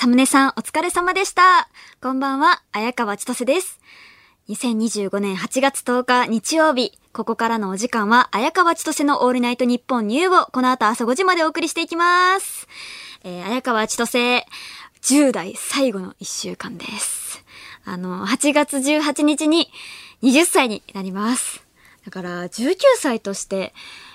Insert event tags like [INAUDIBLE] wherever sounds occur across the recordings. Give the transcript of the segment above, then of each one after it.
サムネさんお疲れ様でした。こんばんは、綾川千歳です。2025年8月10日日曜日、ここからのお時間は、綾川千歳のオールナイトニッポンニューをこの後朝5時までお送りしていきます。えー、綾川千歳、10代最後の1週間です。あの、8月18日に20歳になります。だから、19歳として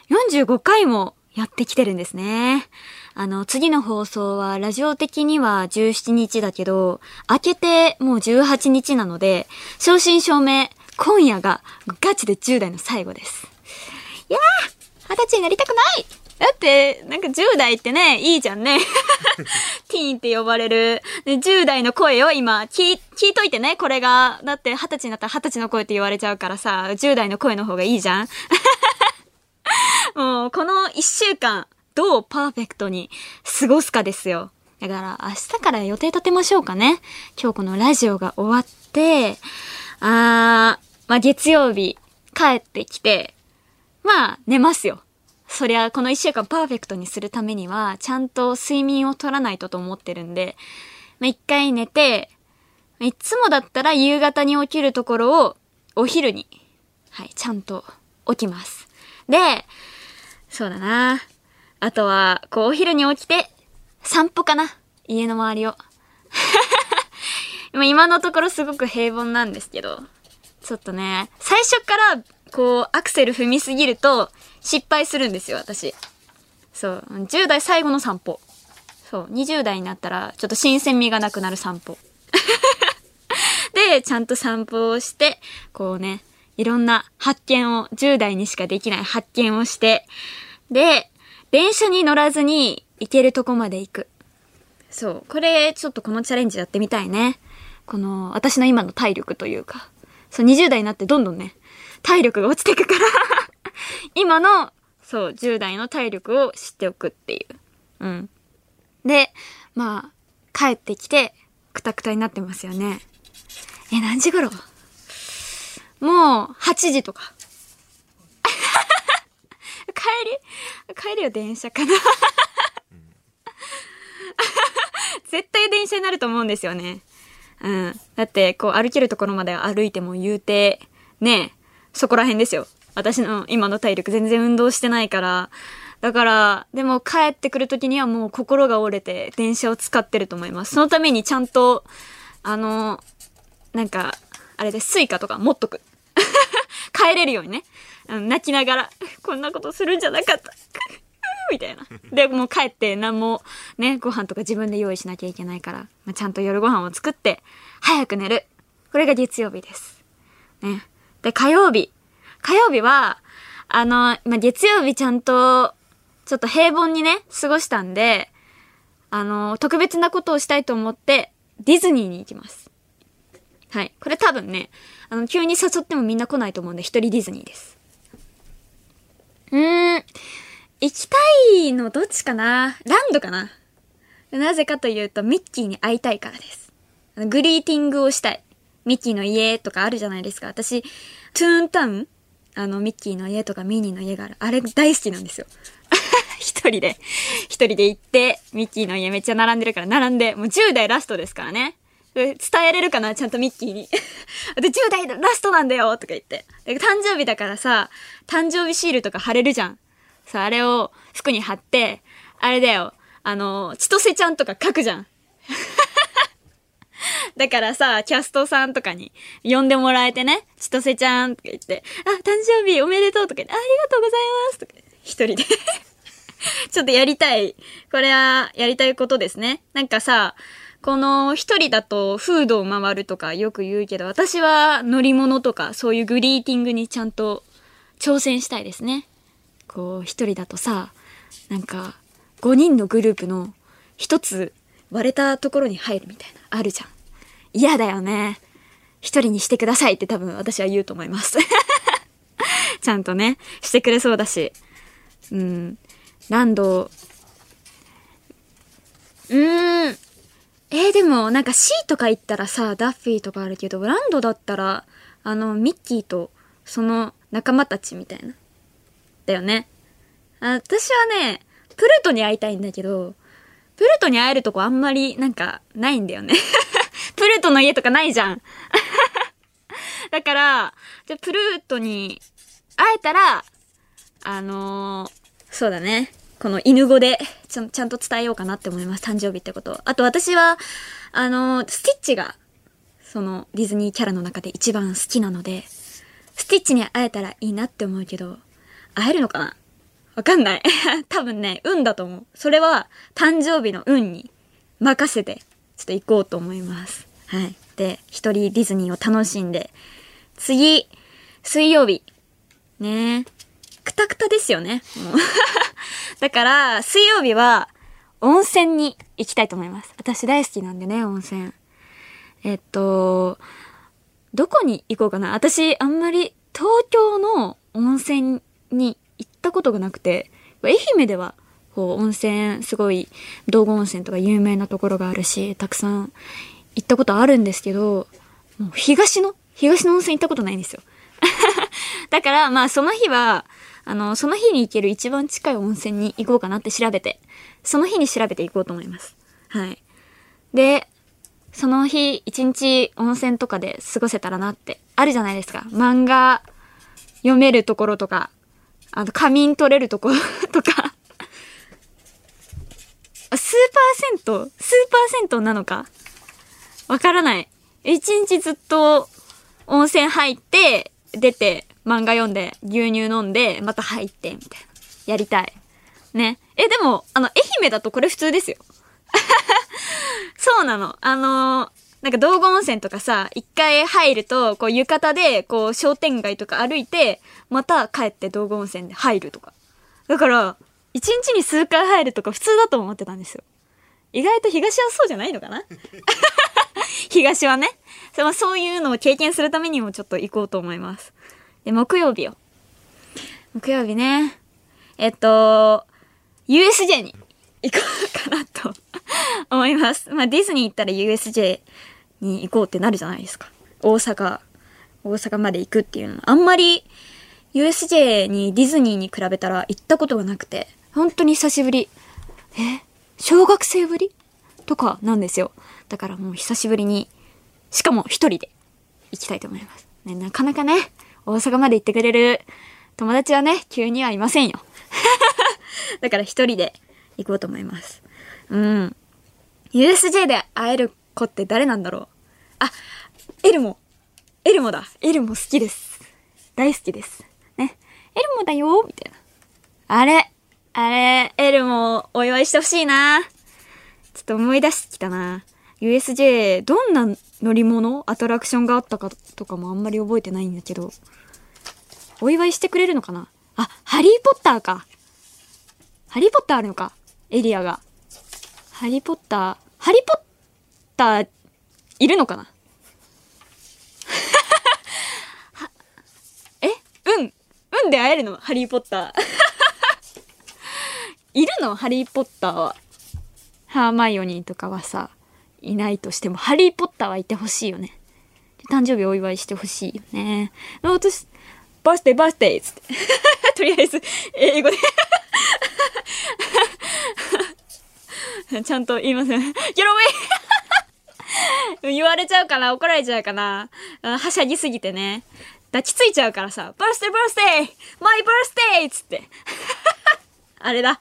45回もやってきてるんですね。あの、次の放送は、ラジオ的には17日だけど、明けてもう18日なので、正真正銘、今夜がガチで10代の最後です。いやー二十歳になりたくないだって、なんか10代ってね、いいじゃんね。[LAUGHS] ティーンって呼ばれる。で10代の声を今、聞い、聞いといてね、これが。だって二十歳になったら二十歳の声って言われちゃうからさ、10代の声の方がいいじゃん [LAUGHS] もう、この一週間、どうパーフェクトに過ごすかですよ。だから、明日から予定立てましょうかね。今日このラジオが終わって、あー、まあ、月曜日、帰ってきて、まあ、寝ますよ。そりゃ、この一週間パーフェクトにするためには、ちゃんと睡眠を取らないとと思ってるんで、まあ、一回寝て、いつもだったら夕方に起きるところを、お昼に、はい、ちゃんと起きます。で、そうだな。あとは、こう、お昼に起きて、散歩かな。家の周りを。[LAUGHS] 今のところすごく平凡なんですけど、ちょっとね、最初から、こう、アクセル踏みすぎると、失敗するんですよ、私。そう、10代最後の散歩。そう、20代になったら、ちょっと新鮮味がなくなる散歩。[LAUGHS] で、ちゃんと散歩をして、こうね、いろんな発見を、10代にしかできない発見をして、で、電車に乗らずに行けるとこまで行く。そう。これ、ちょっとこのチャレンジやってみたいね。この、私の今の体力というか。そう、20代になってどんどんね、体力が落ちていくから、[LAUGHS] 今の、そう、10代の体力を知っておくっていう。うん。で、まあ、帰ってきて、くたくたになってますよね。え、何時頃？もう、8時とか。[LAUGHS] 帰り帰りは電車かな [LAUGHS] 絶対電車になると思うんですよね。うん。だって、こう歩けるところまで歩いても言うて、ねえ、そこら辺ですよ。私の今の体力全然運動してないから。だから、でも帰ってくる時にはもう心が折れて電車を使ってると思います。そのためにちゃんと、あの、なんか、あれで Suica とか持っとく。[LAUGHS] 帰れるようにね。うん泣きながら、こんなことするんじゃなかった。[LAUGHS] みたいな。で、もう帰って何もね、ご飯とか自分で用意しなきゃいけないから、まあ、ちゃんと夜ご飯を作って、早く寝る。これが月曜日です。ね。で、火曜日。火曜日は、あの、まあ、月曜日ちゃんと、ちょっと平凡にね、過ごしたんで、あの、特別なことをしたいと思って、ディズニーに行きます。はい。これ多分ね、あの、急に誘ってもみんな来ないと思うんで、一人ディズニーです。うーん。行きたいのどっちかな？ランドかな？なぜかというと、ミッキーに会いたいからです。グリーティングをしたい。ミッキーの家とかあるじゃないですか。私、トゥーンタウン？あの、ミッキーの家とかミニーの家がある。あれ大好きなんですよ。[LAUGHS] 一人で、一人で行って、ミッキーの家めっちゃ並んでるから、並んで、もう10代ラストですからね。伝えれるかな？ちゃんとミッキーに。で、10代ラストなんだよとか言って。誕生日だからさ、誕生日シールとか貼れるじゃん。さあ、れを服に貼って、あれだよ。あの、千歳ちゃんとか書くじゃん。[LAUGHS] だからさ、キャストさんとかに呼んでもらえてね、千歳ちゃんとか言って、あ、誕生日おめでとうとか言って、ありがとうございますとか、一人で。[LAUGHS] ちょっとやりたい。これはやりたいことですね。なんかさ、この一人だとフードを回るとかよく言うけど、私は乗り物とかそういうグリーティングにちゃんと挑戦したいですね。こう一人だとさ、なんか5人のグループの一つ割れたところに入るみたいな、あるじゃん。嫌だよね。一人にしてくださいって多分私は言うと思います。[LAUGHS] ちゃんとね、してくれそうだし。うん。ランド、うーん。えー、でも、なんか C とか行ったらさ、ダッフィーとかあるけど、ランドだったら、あの、ミッキーと、その仲間たちみたいな。だよね。あ私はね、プルトに会いたいんだけど、プルトに会えるとこあんまりなんかないんだよね。[LAUGHS] プルトの家とかないじゃん。[LAUGHS] だから、じゃプルートに会えたら、あのーそうだね。この犬語でちゃちゃんと伝えようかなって思います。誕生日ってこと。あと私は、あのスティッチが、そのディズニーキャラの中で一番好きなので、スティッチに会えたらいいなって思うけど、会えるのかな？わかんない。[LAUGHS] 多分ね、運だと思う。それは誕生日の運に任せて、ちょっと行こうと思います。はい。で、一人ディズニーを楽しんで、次、水曜日。ねえ。くたくたですよね。[LAUGHS] だから、水曜日は、温泉に行きたいと思います。私大好きなんでね、温泉。えっと、どこに行こうかな私、あんまり東京の温泉に行ったことがなくて、愛媛では、こう、温泉、すごい、道後温泉とか有名なところがあるし、たくさん行ったことあるんですけど、もう東の、東の温泉行ったことないんですよ。[LAUGHS] だから、まあ、その日は、あの、その日に行ける一番近い温泉に行こうかなって調べて、その日に調べて行こうと思います。はい。で、その日、一日温泉とかで過ごせたらなって、あるじゃないですか。漫画読めるところとか、あと仮眠取れるところ [LAUGHS] とか。あスーパー銭湯？スーパー銭湯なのか？わからない。一日ずっと温泉入って、出て、漫画読んで、牛乳飲んで、また入って、みたいな。やりたい。ね。え、でも、あの、愛媛だとこれ普通ですよ。[LAUGHS] そうなの。あのなんか道後温泉とかさ、一回入ると、こう浴衣で、こう商店街とか歩いて、また帰って道後温泉で入るとか。だから、一日に数回入るとか普通だと思ってたんですよ。意外と東はそうじゃないのかな？[LAUGHS] 東はね。そまあそういうのを経験するためにもちょっと行こうと思います。で、木曜日よ。木曜日ね。えっと、USJ に行こうかなと [LAUGHS] 思います。まあディズニー行ったら USJ に行こうってなるじゃないですか。大阪、大阪まで行くっていうの。あんまり USJ にディズニーに比べたら行ったことがなくて、本当に久しぶり。え小学生ぶりとかなんですよ。だからもう久しぶりに、しかも一人で行きたいと思います。ね、なかなかね、大阪まで行ってくれる友達はね、急にはいませんよ。[LAUGHS] だから一人で行こうと思います。うん。USJ で会える子って誰なんだろう？あ、エルモ。エルモだ。エルモ好きです。大好きです。ね。エルモだよみたいな。あれあれ、エルモお祝いしてほしいな。ちょっと思い出してきたな。USJ、どんな乗り物アトラクションがあったかとかもあんまり覚えてないんだけど。お祝いしてくれるのかな？あ、ハリーポッターか。ハリーポッターあるのか？エリアが。ハリーポッター、ハリーポッター、いるのかな？は [LAUGHS] え？うんうんで会えるの？ハリーポッター。[LAUGHS] いるの？ハリーポッターは。ハーマイオニーとかはさ、いないとしても、ハリーポッターはいてほしいよね。誕生日お祝いしてほしいよね。私、バースデーバースデーつって。[LAUGHS] とりあえず、英語で。[LAUGHS] ちゃんと言いません。Get away! [LAUGHS] 言われちゃうかな怒られちゃうかなはしゃぎすぎてね。抱きついちゃうからさ、バースデーバースデーマイバースデーっつって。あれだ。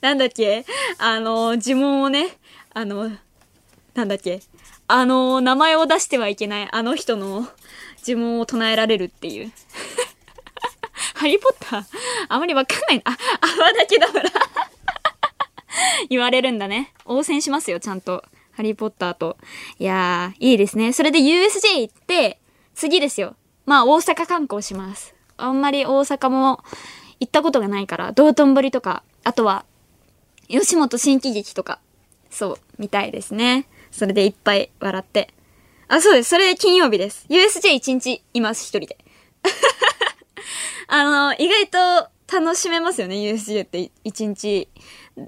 なんだっけ？あの、呪文をね、あの、なんだっけ？あの、名前を出してはいけないあの人の呪文を唱えられるっていう。[LAUGHS] ハリーポッター？あまりわかんない。あ、泡だけだから。[LAUGHS] 言われるんだね。応戦しますよ、ちゃんと。ハリーポッターと。いやー、いいですね。それで USJ 行って、次ですよ。まあ、大阪観光します。あんまり大阪も行ったことがないから、道頓堀とか、あとは、吉本新喜劇とか、そう、見たいですね。それでいっぱい笑って。あ、そうです。それで金曜日です。USJ 一日います、一人で。[LAUGHS] あの、意外と楽しめますよね、USJ って一日。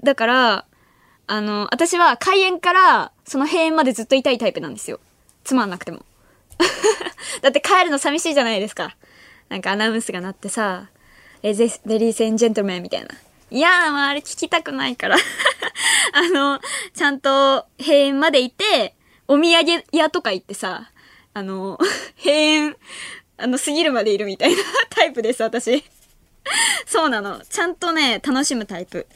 だから、あの、私は開園からその閉園までずっといたいタイプなんですよ。つまんなくても。[LAUGHS] だって帰るの寂しいじゃないですか。なんかアナウンスが鳴ってさ、レゼレディースエンジェントルメンみたいな。いやー、まあ、あれ聞きたくないから。[LAUGHS] あの、ちゃんと閉園までいて、お土産屋とか行ってさ、あの、[LAUGHS] 閉園、あの、過ぎるまでいるみたいな [LAUGHS] タイプです、私。そうなの。ちゃんとね、楽しむタイプ。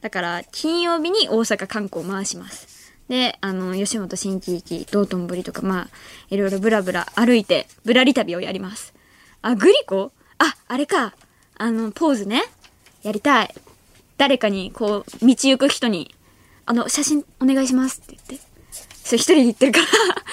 だから、金曜日に大阪観光回します。で、あの、吉本新喜劇、道頓堀とか、まあ、いろいろブラブラ歩いて、ぶらり旅をやります。あ、グリコ？あ、あれか。あの、ポーズね。やりたい。誰かに、こう、道行く人に、あの、写真お願いしますって言って。それ一人で言ってるから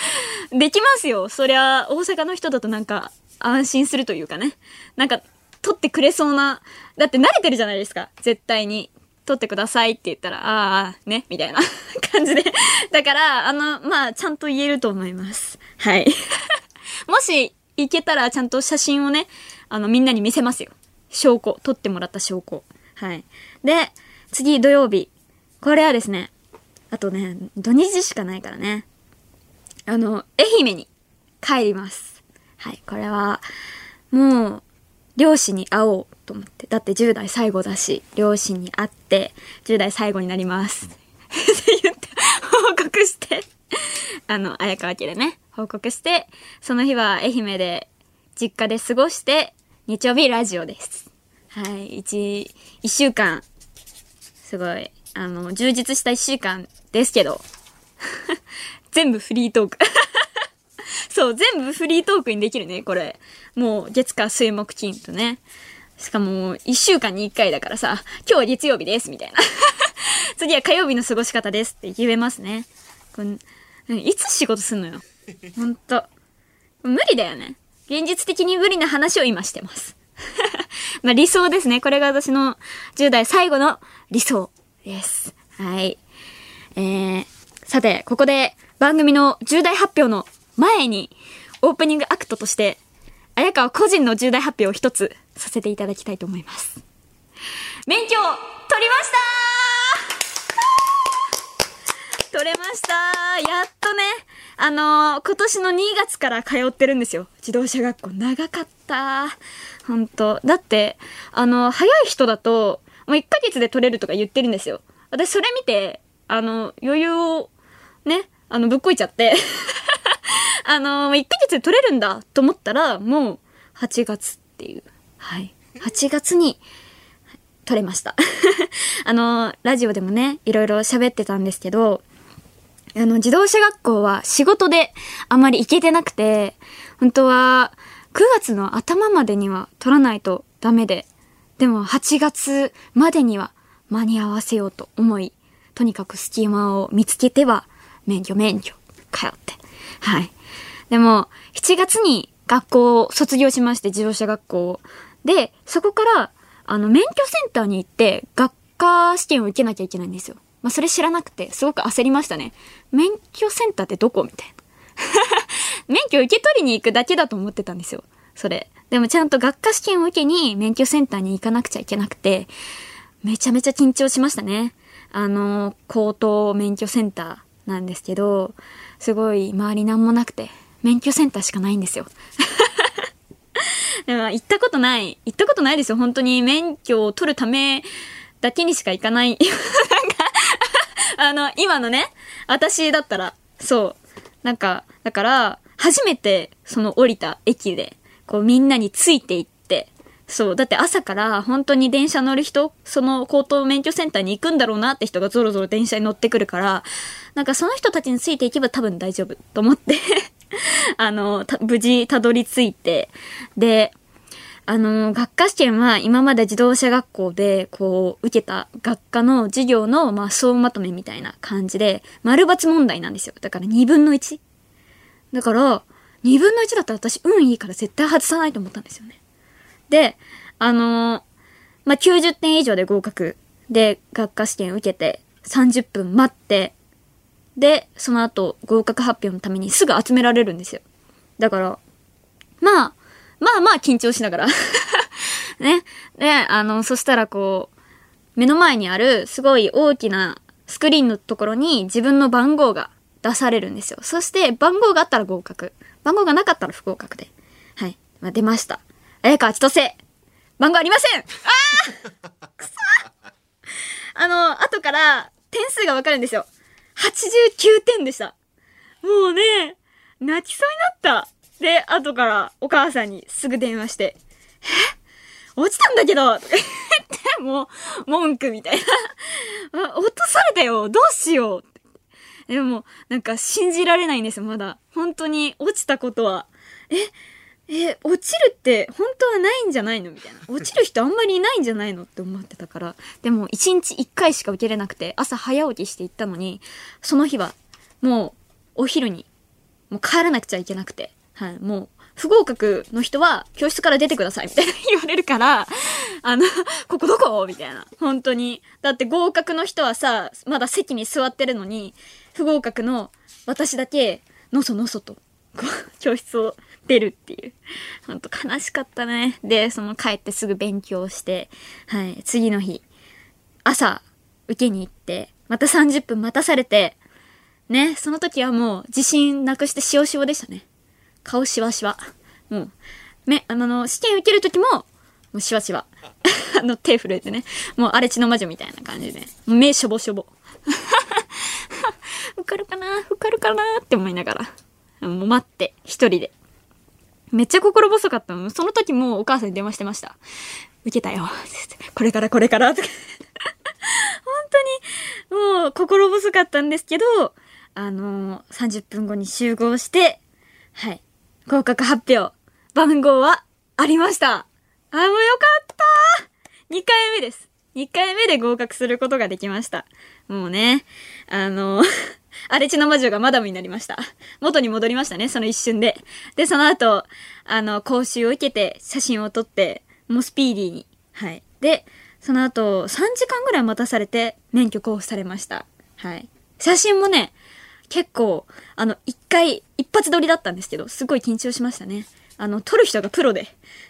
[LAUGHS] できますよ。そりゃ、大阪の人だとなんか、安心するというかね。なんか、撮ってくれそうな、だって慣れてるじゃないですか。絶対に。撮ってくださいって言ったら、ああ、ね、みたいな [LAUGHS] 感じで。だから、あの、まあ、ちゃんと言えると思います。はい。[LAUGHS] もし、行けたら、ちゃんと写真をね、あの、みんなに見せますよ。証拠。撮ってもらった証拠。はい。で、次、土曜日。これはですね、あとね、土日しかないからね。あの、愛媛に帰ります。はい。これは、もう、両親に会おうと思って。だって10代最後だし、両親に会って、10代最後になります。って言って、報告して、あの、綾川家でね、報告して、その日は愛媛で、実家で過ごして、日曜日ラジオです。はい、一、一週間、すごい、あの、充実した一週間ですけど、[LAUGHS] 全部フリートーク [LAUGHS] そう、全部フリートークにできるね、これ。もう、月火水木金とね。しかも、一週間に一回だからさ、今日は月曜日です、みたいな。[LAUGHS] 次は火曜日の過ごし方ですって言えますね。こいつ仕事すんのよ。ほんと。無理だよね。現実的に無理な話を今してます。[LAUGHS] まあ理想ですね。これが私の10代最後の理想です。はい。えー、さて、ここで番組の重大発表の前に、オープニングアクトとして、綾川個人の重大発表を一つさせていただきたいと思います。免許を取りました [LAUGHS] 取れましたやっとね、あのー、今年の2月から通ってるんですよ。自動車学校。長かった。ほんと。だって、あの、早い人だと、もう1ヶ月で取れるとか言ってるんですよ。私それ見て、あの、余裕を、ね、あの、ぶっこいちゃって [LAUGHS] あの、1ヶ月で取れるんだと思ったら、もう8月っていう。はい。8月に取れました。[LAUGHS] あの、ラジオでもね、いろいろ喋ってたんですけど、あの、自動車学校は仕事であまり行けてなくて、本当は9月の頭までには取らないとダメで、でも8月までには間に合わせようと思い、とにかく隙間を見つけては、免許免許、通って。はい。でも、7月に学校を卒業しまして、自動車学校をで、そこから、あの、免許センターに行って、学科試験を受けなきゃいけないんですよ。まあ、それ知らなくて、すごく焦りましたね。免許センターってどこ？みたいな。免許受け取りに行くだけだと思ってたんですよ。それ。でもちゃんと学科試験を受けに免許センターに行かなくちゃいけなくて、めちゃめちゃ緊張しましたね。あの、高等免許センターなんですけど、すごい周りなんもなくて、免許センターしかないんですよ。[LAUGHS] でも行ったことない。行ったことないですよ。本当に免許を取るためだけにしか行かない。[LAUGHS] なんかあの、今のね、私だったら、そう。なんか、だから、初めて、その降りた駅で、こうみんなについていって、そう。だって朝から本当に電車乗る人、その高等免許センターに行くんだろうなって人がゾロゾロ電車に乗ってくるから、なんかその人たちについていけば多分大丈夫と思って [LAUGHS] あの、無事たどり着いて、で、あの、学科試験は今まで自動車学校で、こう、受けた学科の授業の、まあ、総まとめみたいな感じで、丸抜問題なんですよ。だから2分の 1? だから、2分の1だったら私、運いいから絶対外さないと思ったんですよね。で、あのまあ、90点以上で合格で、学科試験受けて、30分待って、で、その後、合格発表のためにすぐ集められるんですよ。だから、まあ、まあまあ緊張しながら [LAUGHS] ね。で、あの、そしたらこう、目の前にあるすごい大きなスクリーンのところに自分の番号が出されるんですよ。そして番号があったら合格。番号がなかったら不合格で。はい。まあ、出ました。綾川千歳番号ありませんあー [LAUGHS] くそあの、後から点数がわかるんですよ。89点でした。もうね、泣きそうになった。で、後からお母さんにすぐ電話して、え？落ちたんだけどとか言って、もう、文句みたいな。あ落とされたよどうしようでも、なんか信じられないんですよ、まだ。本当に落ちたことは。え、え、落ちるって本当はないんじゃないの？みたいな。落ちる人あんまりいないんじゃないの？って思ってたから。でも、1日1回しか受けれなくて、朝早起きして行ったのに、その日は、もう、お昼に、もう帰らなくちゃいけなくて。はい、もう、不合格の人は教室から出てくださいみたいな [LAUGHS] 言われるから、あの、ここどこ？みたいな。本当に。だって合格の人はさ、まだ席に座ってるのに、不合格の私だけ、のそのそと、こう、教室を出るっていう。ほんと悲しかったね。で、その帰ってすぐ勉強して、はい、次の日、朝、受けに行って、また30分待たされて、ね、その時はもう自信なくしてしおしおでしたね。顔しわしわ。もう、目、あの、試験受ける時も、もうしわしわ。[LAUGHS] あの、手震えてね。もう荒れ地の魔女みたいな感じで。目しょぼしょぼ。[LAUGHS] 受かるかな受かるかなって思いながら。もう待って、一人で。めっちゃ心細かったの。その時もお母さんに電話してました。受けたよ。これからこれから。[LAUGHS] 本当に、もう心細かったんですけど、あのー、30分後に集合して、はい。合格発表。番号はありました。あ、もうよかった2回目です。2回目で合格することができました。もうね、あのー、[LAUGHS] [LAUGHS] 荒地の魔女がマダムになりました。元に戻りましたね、その一瞬で。で、その後、あの、講習を受けて、写真を撮って、もうスピーディーに。はい。で、その後、3時間ぐらい待たされて、免許交付されました。はい。写真もね、結構、あの、一回、一発撮りだったんですけど、すごい緊張しましたね。あの、撮る人がプロで。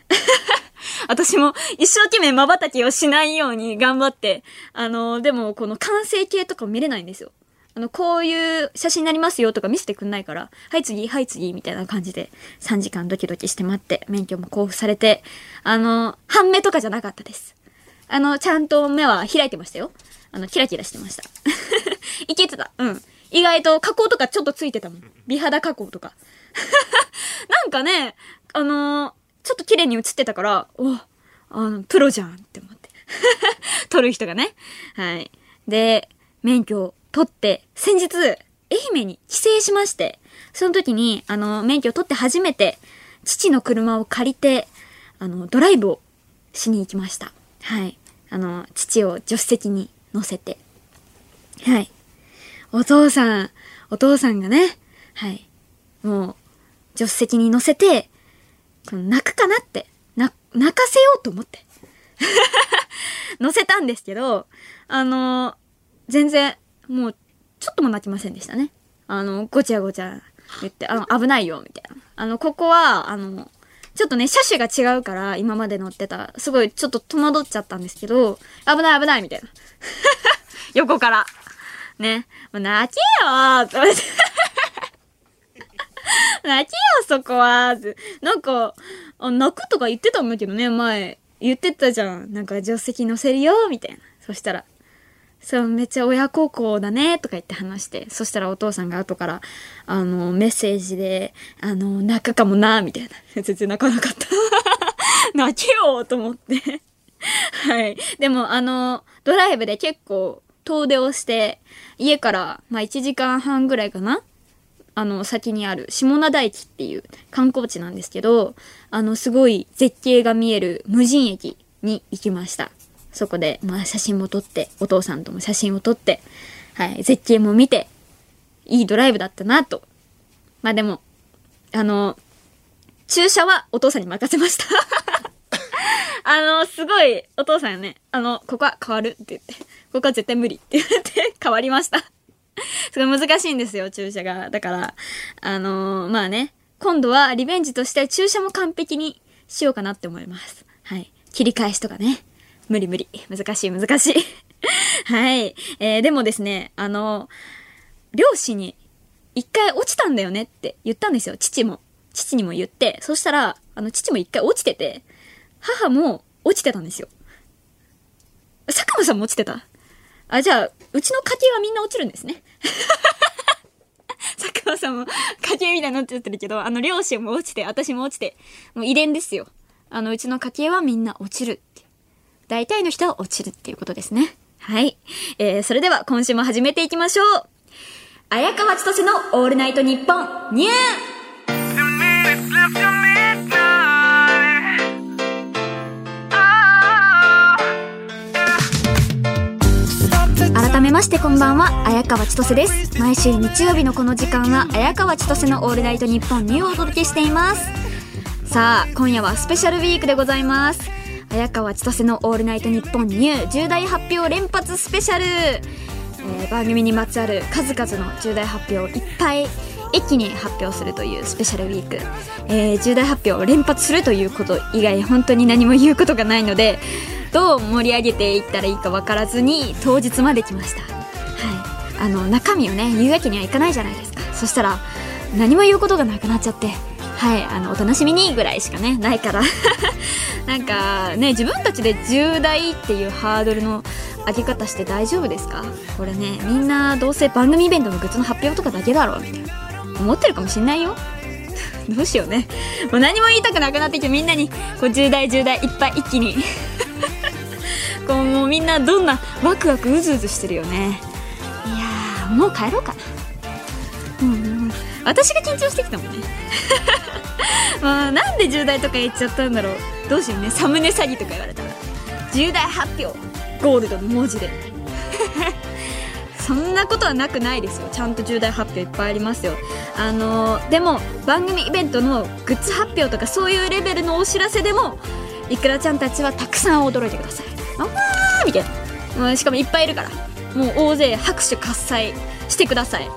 [LAUGHS] 私も一生懸命瞬きをしないように頑張って、あの、でもこの完成形とか見れないんですよ。あの、こういう写真になりますよとか見せてくんないから、はい次、はい次、みたいな感じで、3時間ドキドキして待って、免許も交付されて、あの、半目とかじゃなかったです。あの、ちゃんと目は開いてましたよ。あの、キラキラしてました。[LAUGHS] いけてた。うん。意外と加工とかちょっとついてたもん。美肌加工とか。[LAUGHS] なんかね、あのちょっと綺麗に映ってたから、お、あの、プロじゃんって思って。[LAUGHS] 撮る人がね。はい。で、免許を取って、先日、愛媛に帰省しまして、その時に、あの、免許を取って初めて、父の車を借りて、あの、ドライブをしに行きました。はい。あの、父を助手席に乗せて。はい。お父さん、お父さんがね、はい。もう、助手席に乗せて、泣くかなって、な、泣かせようと思って。[LAUGHS] 乗せたんですけど、あの、全然、もう、ちょっとも泣きませんでしたね。あの、ごちゃごちゃ言って、あの、危ないよ、みたいな。あの、ここは、あの、ちょっとね、車種が違うから、今まで乗ってた、すごいちょっと戸惑っちゃったんですけど、危ない危ないみたいな。[LAUGHS] 横から。ね。もう泣けよーって思って。[LAUGHS] 泣けよ、そこはなんか、泣くとか言ってたんだけどね、前。言ってたじゃん。なんか、助手席乗せるよ、みたいな。そしたら、そう、めっちゃ親孝行だね、とか言って話して。そしたらお父さんが後から、あの、メッセージで、あの、泣くかもな、みたいな。[LAUGHS] 全然泣かなかった。[LAUGHS] 泣けよと思って。[LAUGHS] はい。でも、あの、ドライブで結構、遠出をして、家から、まあ、1時間半ぐらいかなあの、先にある下灘駅っていう観光地なんですけど、あの、すごい絶景が見える無人駅に行きました。そこで、まあ、写真も撮って、お父さんとも写真を撮って、はい、絶景も見て、いいドライブだったなと。まあでも、あの、駐車はお父さんに任せました。[LAUGHS] あの、すごい、お父さんよね、あの、ここは変わるって言って、ここは絶対無理って言って変わりました。すごい難しいんですよ、注射が。だから、あのまあね、今度はリベンジとして注射も完璧にしようかなって思います。はい。切り返しとかね。無理無理。難しい難しい。[LAUGHS] はい。えー、でもですね、あのー両親に一回落ちたんだよねって言ったんですよ、父も。父にも言って。そしたら、あの、父も一回落ちてて、母も落ちてたんですよ。佐久間さんも落ちてた？あ、じゃあ、うちの家系はみんな落ちるんですね。[LAUGHS] 佐久間さんも家系みたいになっちゃってるけど、あの、両親も落ちて、私も落ちて、もう遺伝ですよ。あの、うちの家系はみんな落ちるって。大体の人は落ちるっていうことですね。はい。えー、それでは今週も始めていきましょう。綾川千歳のオールナイトニッポンニュー改めましてこんばんは綾川千歳です毎週日曜日のこの時間は綾川千歳のオールナイトニッポンニューをお届けしていますさあ今夜はスペシャルウィークでございます綾川千歳のオールナイトニッポンニュー重大発表連発スペシャル、えー、番組にまつわる数々の重大発表をいっぱい一気に発表するというスペシャルウィーク、えー、重大発表を連発するということ以外本当に何も言うことがないのでどう盛り上げていったらいいか分からずに当日まで来ました。はい。あの中身をね言うわけにはいかないじゃないですか。そしたら何も言うことがなくなっちゃってはいあのお楽しみにぐらいしかねないから。[LAUGHS] なんかね自分たちで重大っていうハードルの上げ方して大丈夫ですか？これねみんなどうせ番組イベントのグッズの発表とかだけだろうみたいな。思ってるかもしんないよ。[LAUGHS] どうしようね。もう何も言いたくなくなってきてみんなにこう重大重大いっぱい一気に。[LAUGHS] こうもうみんなどんなワクワクうずうずしてるよね。いやもう帰ろうかな。うん、私が緊張してきたもんね。ま [LAUGHS] あなんで重大とか言っちゃったんだろう。どうしようね。サムネ詐欺とか言われたら。重大発表ゴールドの文字で。[LAUGHS] そんなことはなくないですよ。ちゃんと重大発表いっぱいありますよ。あのー、でも番組イベントのグッズ発表とかそういうレベルのお知らせでもいくらちゃんたちはたくさん驚いてください。あわーみたいな、うん、しかもいっぱいいるから。もう大勢拍手喝采してください。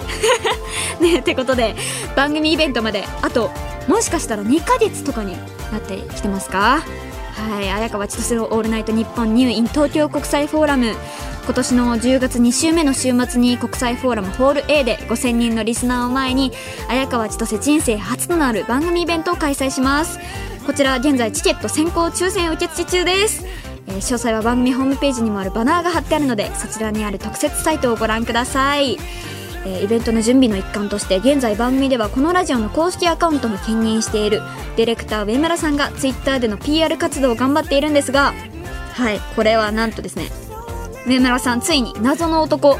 [LAUGHS] ねってことで番組イベントまであともしかしたら2ヶ月とかになってきてますか？はい綾川千歳の「オールナイトニッポンニューイン東京国際フォーラム」今年の10月2週目の週末に国際フォーラムホール A で5000人のリスナーを前に綾川千歳人生初となる番組イベントを開催します。こちら現在チケット先行抽選受付中です。えー、詳細は番組ホームページにもあるバナーが貼ってあるのでそちらにある特設サイトをご覧ください、えー、イベントの準備の一環として現在番組ではこのラジオの公式アカウントも兼任しているディレクター上村さんが Twitter での PR 活動を頑張っているんですがはいこれはなんとですね上村さんついに謎の男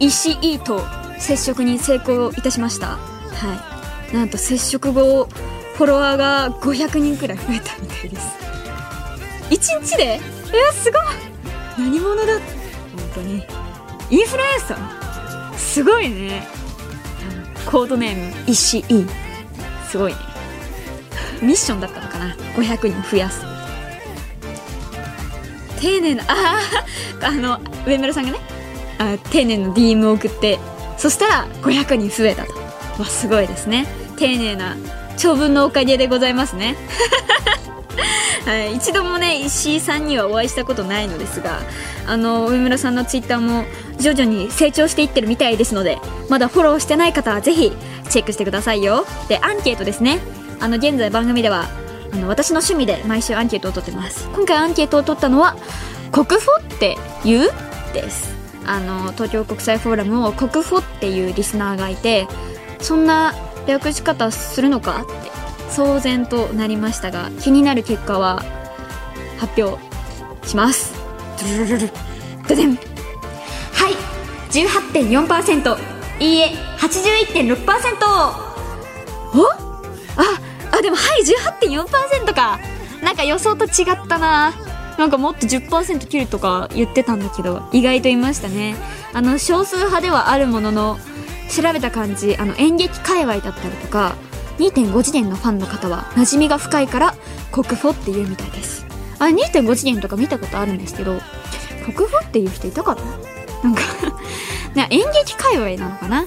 石井と接触に成功いたしました。はい。なんと接触後フォロワーが500人くらい増えたみたいです。1日で？えすごい。何者だ？本当に。インフルエンサー？すごいね。コードネーム石井。すごいね。ミッションだったのかな？500人増やす。丁寧なあああの上村さんがねあ丁寧な DM を送ってそしたら500人増えたと。わすごいですね。丁寧な長文のおかげでございますね。はい、一度もね石井さんにはお会いしたことないのですがあの上村さんのツイッターも徐々に成長していってるみたいですのでまだフォローしてない方はぜひチェックしてくださいよ。でアンケートですね。あの現在番組ではあの私の趣味で毎週アンケートを取ってます。今回アンケートを取ったのは国フォって言う？です。あの東京国際フォーラムを国フォっていうリスナーがいてそんな略し方するのかって騒然となりましたが気になる結果は発表します。ドデンはい18.4%いいえ81.6%おああでもはい18.4%かなんか予想と違ったななんかもっと10%切るとか言ってたんだけど意外といましたねあの少数派ではあるものの調べた感じあの演劇界隈だったりとか2.5次元のファンの方は馴染みが深いから国フォっていうみたいです。あ2.5次元とか見たことあるんですけど国フォっていう人いたかな？なんか [LAUGHS] 演劇界隈なのかな？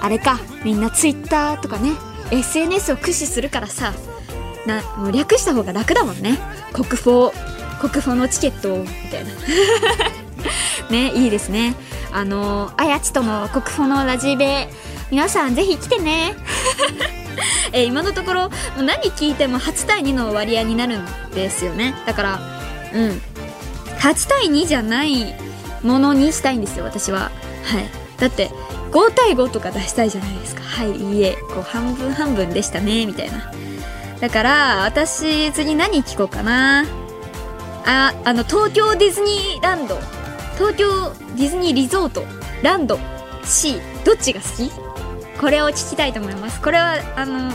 あれかみんな Twitter とかね SNS を駆使するからさなもう略した方が楽だもんね。国フォ国フォのチケットみたいな。[LAUGHS] ねいいですね。あのあやちとの国フォのラジベ皆さんぜひ来てね。[LAUGHS] えー、今のところ何聞いても8対2の割合になるんですよね。だからうん。8対2じゃないものにしたいんですよ私は。はい。だって5対5とか出したいじゃないですか。はいいいえ。こう半分半分でしたねみたいな。だから私次何聞こうかな。ああの東京ディズニーランド。東京ディズニーリゾート。ランド。C どっちが好き？これを聞きたいと思います。これはあの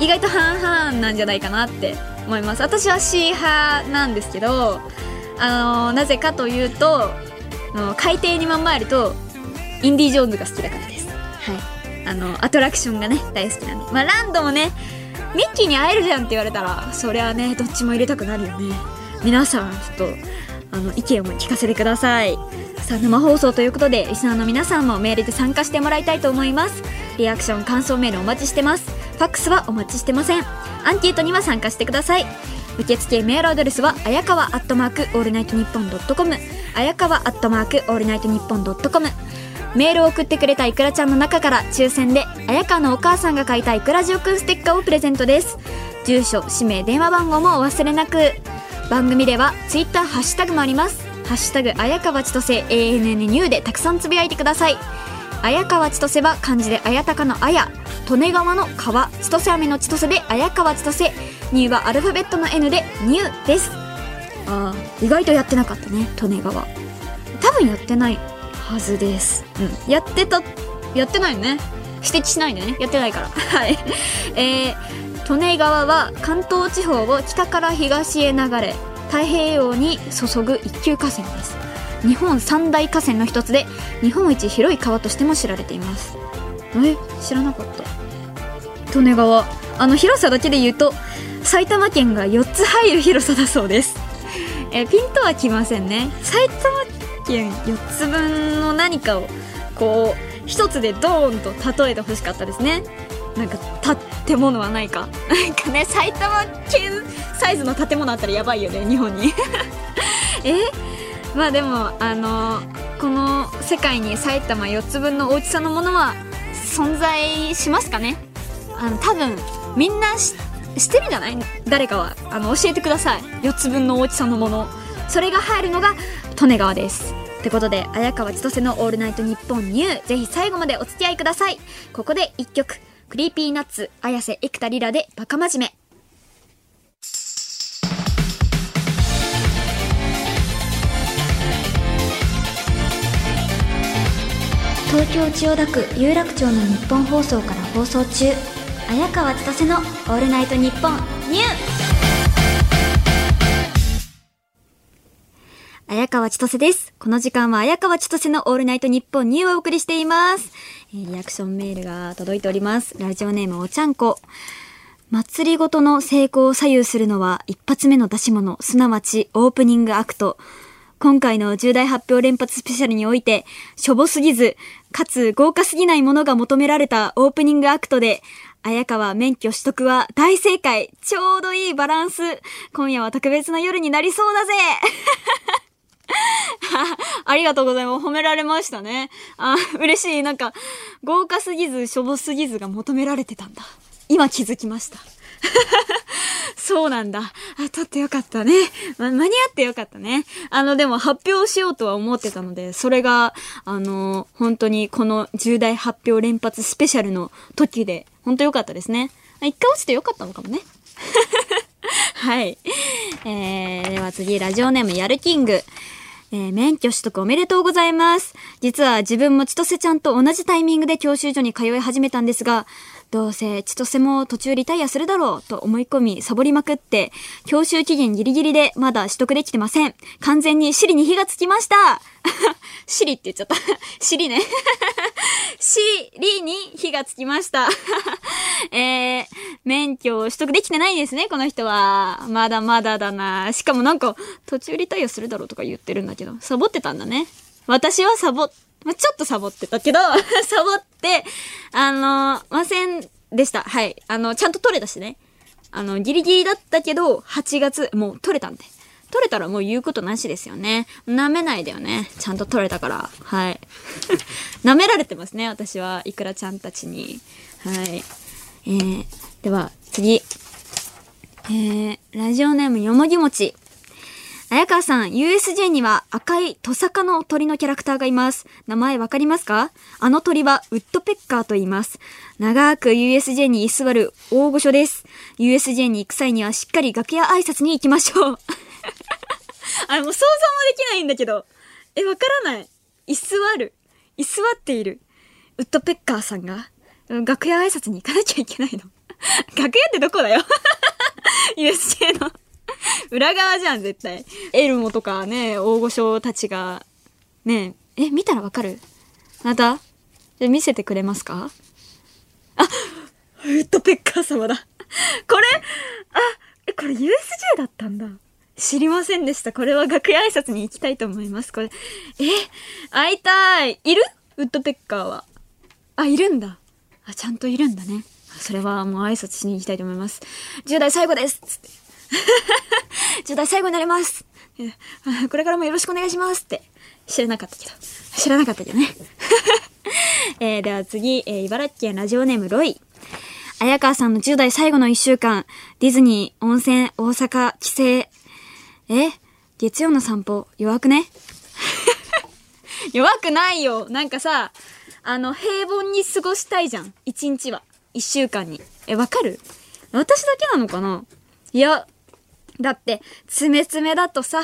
意外と半々なんじゃないかなって思います。私は C 派なんですけどあのなぜかというと海底にまんまるとインディ・ジョーンズが好きだからです。はい。あのアトラクションがね大好きなんで。まあランドもねミッキーに会えるじゃんって言われたらそりゃねどっちも入れたくなるよね。皆さんちょっとあの意見を聞かせてくださいさあ生放送ということでリスナーの皆さんもメールで参加してもらいたいと思います。リアクション感想メールお待ちしてます。ファックスはお待ちしてません。アンケートには参加してください。受付メールアドレスはあやかわアットマークオールナイトニッポンドットコムあやかわアットマークオールナイトニッポンドットコムメールを送ってくれたいくらちゃんの中から抽選で綾川のお母さんが書いたいくらじおくんステッカーをプレゼントです。住所氏名電話番号もお忘れなく。番組ではツイッターハッシュタグもあります。ハッシュタグ綾川千歳 ANN ニューでたくさんつぶやいてください綾川千歳は漢字で綾鷹の綾利根川の川千歳飴の千歳で綾川千歳ニューはアルファベットの N でニューですあー意外とやってなかったね利根川多分やってないはずです。うん。やってた、やってないよね。指摘しないでね。やってないから。[LAUGHS] はい。えー、利根川は関東地方を北から東へ流れ、太平洋に注ぐ一級河川です。日本三大河川の一つで、日本一広い川としても知られています。え知らなかった。利根川。あの、広さだけで言うと、埼玉県が4つ入る広さだそうです。えピンとはきませんね。埼玉件4つ分の何かをこう1つでドーンと例えてほしかったですねなんか建物はないか？なんかね埼玉県サイズの建物あったらやばいよね日本に。[LAUGHS] え？まあでもあのこの世界に埼玉4つ分の大きさのものは存在しますかね？あの多分みんな知ってるんじゃない？誰かは。あの教えてください。4つ分の大きさのもの。それが入るのが利根川です。ってことで綾川千歳の「オールナイトニッポンニュー」ぜひ最後までお付き合いください。ここで1曲。クリーピーナッツ綾瀬生田リラでバカ真面目東京千代田区有楽町のニッポン放送から放送中綾川千歳の「オールナイトニッポンニュー」綾川千歳です。この時間は綾川千歳のオールナイトニッポンにお送りしています。えー、リアクションメールが届いております。ラジオネームおちゃんこ。祭りごとの成功を左右するのは一発目の出し物、すなわちオープニングアクト。今回の重大発表連発スペシャルにおいて、しょぼすぎず、かつ豪華すぎないものが求められたオープニングアクトで、綾川免許取得は大正解ちょうどいいバランス今夜は特別な夜になりそうだぜ [LAUGHS] ありがとうございます。褒められましたね。あ、嬉しい。なんか、豪華すぎず、しょぼすぎずが求められてたんだ。今気づきました。[LAUGHS] そうなんだ。あ、撮ってよかったね。ま、間に合ってよかったね。あの、でも発表しようとは思ってたので、それが、あの、本当にこの重大発表連発スペシャルの時で、本当よかったですね。一回落ちてよかったのかもね。[LAUGHS] はい。えー、では次、ラジオネーム、やるキング。えー、免許取得おめでとうございます。実は自分も千歳ちゃんと同じタイミングで教習所に通い始めたんですが、どうせ千歳も途中リタイアするだろうと思い込みサボりまくって、教習期限ギリギリでまだ取得できてません。完全に尻に火がつきました [LAUGHS] 尻って言っちゃった [LAUGHS] 尻ね [LAUGHS] 尻に火がつきましたえー、免許を取得できてないですね、この人は。まだまだだな。しかもなんか、途中リタイアするだろうとか言ってるんだけど、サボってたんだね。私はサボ、まちょっとサボってたけど [LAUGHS] サボって、あの、ませんでした。はい。あの、ちゃんと取れたしね。あの、ギリギリだったけど、8月、もう取れたんで。取れたらもう言うことなしですよね。舐めないでよね。ちゃんと取れたから。はい。[LAUGHS] 舐められてますね、私は。いくらちゃんたちに。はい。えー、では、次。えー、ラジオネームよもぎもち。綾川さん、USJ には赤いトサカの鳥のキャラクターがいます。名前わかりますか？あの鳥はウッドペッカーと言います。長く USJ に居座る大御所です。USJ に行く際にはしっかり楽屋挨拶に行きましょう。[LAUGHS] あ、もう想像もできないんだけど。え、わからない。居座る。居座っている。ウッドペッカーさんが、楽屋挨拶に行かなきゃいけないの。楽屋ってどこだよ [LAUGHS] ?USJ の。[LAUGHS] 裏側じゃん、絶対。エルモとかね、大御所たちが、ねえ、え見たらわかる？あなた？じゃあ見せてくれますか？あ、ウッドペッカー様だ。これ、あ、え、これ USJ だったんだ。知りませんでした。これは楽屋挨拶に行きたいと思います。これ、え、会いたい。いる？ウッドペッカーは。あ、いるんだ。あ、ちゃんといるんだね。それはもう挨拶しに行きたいと思います。10代最後ですつって。[LAUGHS] 10代最後になります。[LAUGHS] これからもよろしくお願いしますって。知らなかったけど。知らなかったけどね。[LAUGHS] えー、では次、えー、茨城県ラジオネームロイ。綾川さんの10代最後の1週間、ディズニー、温泉、大阪、帰省。え月曜の散歩、弱くね？弱くないよ。なんかさ、あの、平凡に過ごしたいじゃん。一日は。一週間に。え、わかる？私だけなのかな？いや、だって、つめつめだとさ、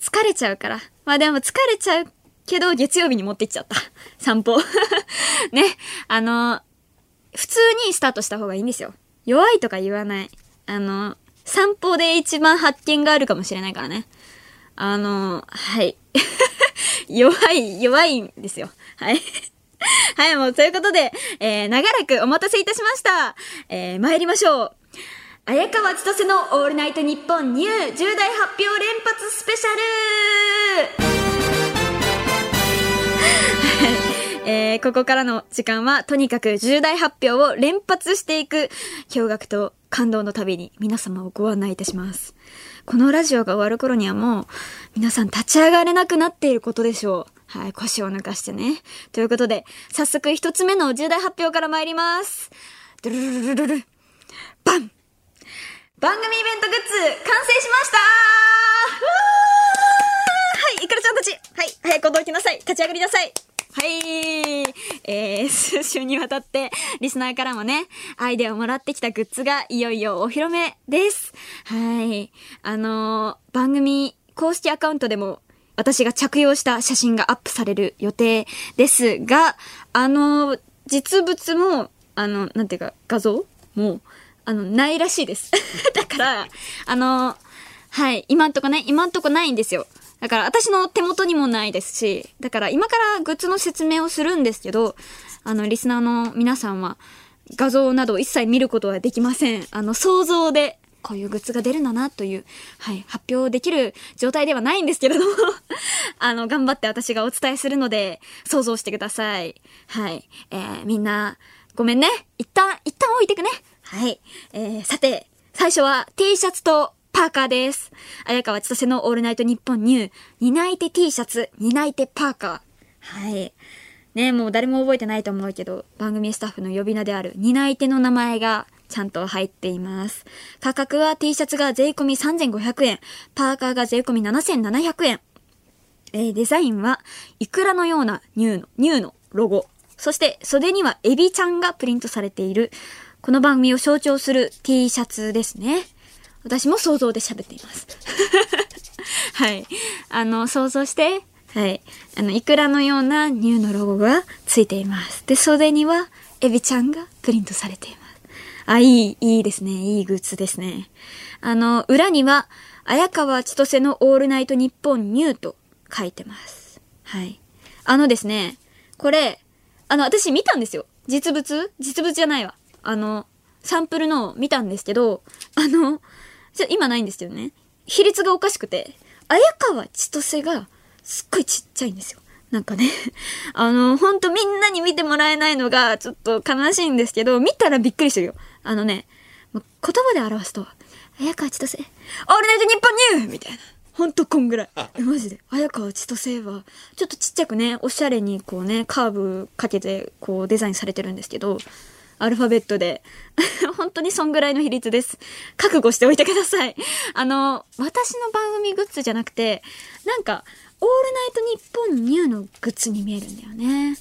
疲れちゃうから。まあでも疲れちゃうけど、月曜日に持ってっちゃった。散歩。[LAUGHS] ね。あの、普通にスタートした方がいいんですよ。弱いとか言わない。あの、散歩で一番発見があるかもしれないからね。あの、はい。[LAUGHS] 弱い、弱いんですよ。はい。はい、もう、ということで、えー、長らくお待たせいたしました。えー、参りましょう。綾川千歳のオールナイトニッポンニュー重大発表連発スペシャル [LAUGHS] えー、ここからの時間は、とにかく重大発表を連発していく、驚愕と感動の旅に皆様をご案内いたします。このラジオが終わる頃にはもう、皆さん立ち上がれなくなっていることでしょう。はい、腰を抜かしてね。ということで、早速一つ目の重大発表から参ります。ドゥルルルルルル番組イベントグッズ、完成しましたはい、いくらちゃんたちはい、早く驚きなさい立ち上がりなさいはい。えー、[LAUGHS] 数週にわたって、リスナーからもね、アイデアをもらってきたグッズがいよいよお披露目です。はい。あのー番組公式アカウントでも、私が着用した写真がアップされる予定ですが、あのー実物も、あの、なんていうか、画像も、あの、ないらしいです。[LAUGHS] だから、あのはい、今んとこね、今んとこないんですよ。だから私の手元にもないですし、だから今からグッズの説明をするんですけど、あの、リスナーの皆さんは画像など一切見ることはできません。あの、想像でこういうグッズが出るんだなという、はい、発表できる状態ではないんですけれども、[LAUGHS] あの、頑張って私がお伝えするので、想像してください。はい。えー、みんな、ごめんね。一旦、一旦置いてくね。はい。えー、さて、最初は T シャツとパーカーです。綾川千歳のオールナイトニッポンニュー、担い手 T シャツ、担い手パーカー。はい。ねもう誰も覚えてないと思うけど、番組スタッフの呼び名である担い手の名前がちゃんと入っています。価格は T シャツが税込み3500円、パーカーが税込み7700円。えーデザインは、イクラのようなニューの、ニューのロゴ。そして、袖にはエビちゃんがプリントされている、この番組を象徴する T シャツですね。私も想像で喋っています。[LAUGHS] はい。あの、想像して、はい。あの、イクラのようなニューのロゴがついています。で、袖にはエビちゃんがプリントされています。あ、いい、いいですね。いいグッズですね。あの、裏には、綾川千歳のオールナイトニッポンニューと書いてます。はい。あのですね、これ、あの、私見たんですよ。実物？実物じゃないわ。あの、サンプルの見たんですけど、あの、今ないんですけどね。比率がおかしくて、綾川千歳がすっごいちっちゃいんですよ。なんかね、[LAUGHS] あの、ほんとみんなに見てもらえないのがちょっと悲しいんですけど、見たらびっくりするよ。あのね、言葉で表すと、綾川千歳、オールナイトニッポンニューみたいな。ほんとこんぐらい。え、マジで？綾川千歳は、ちょっとちっちゃくね、おしゃれにこうね、カーブかけて、こうデザインされてるんですけど、アルファベットで。[LAUGHS] 本当にそんぐらいの比率です。覚悟しておいてください。あの、私の番組グッズじゃなくて、なんか、オールナイトニッポンニューのグッズに見えるんだよね。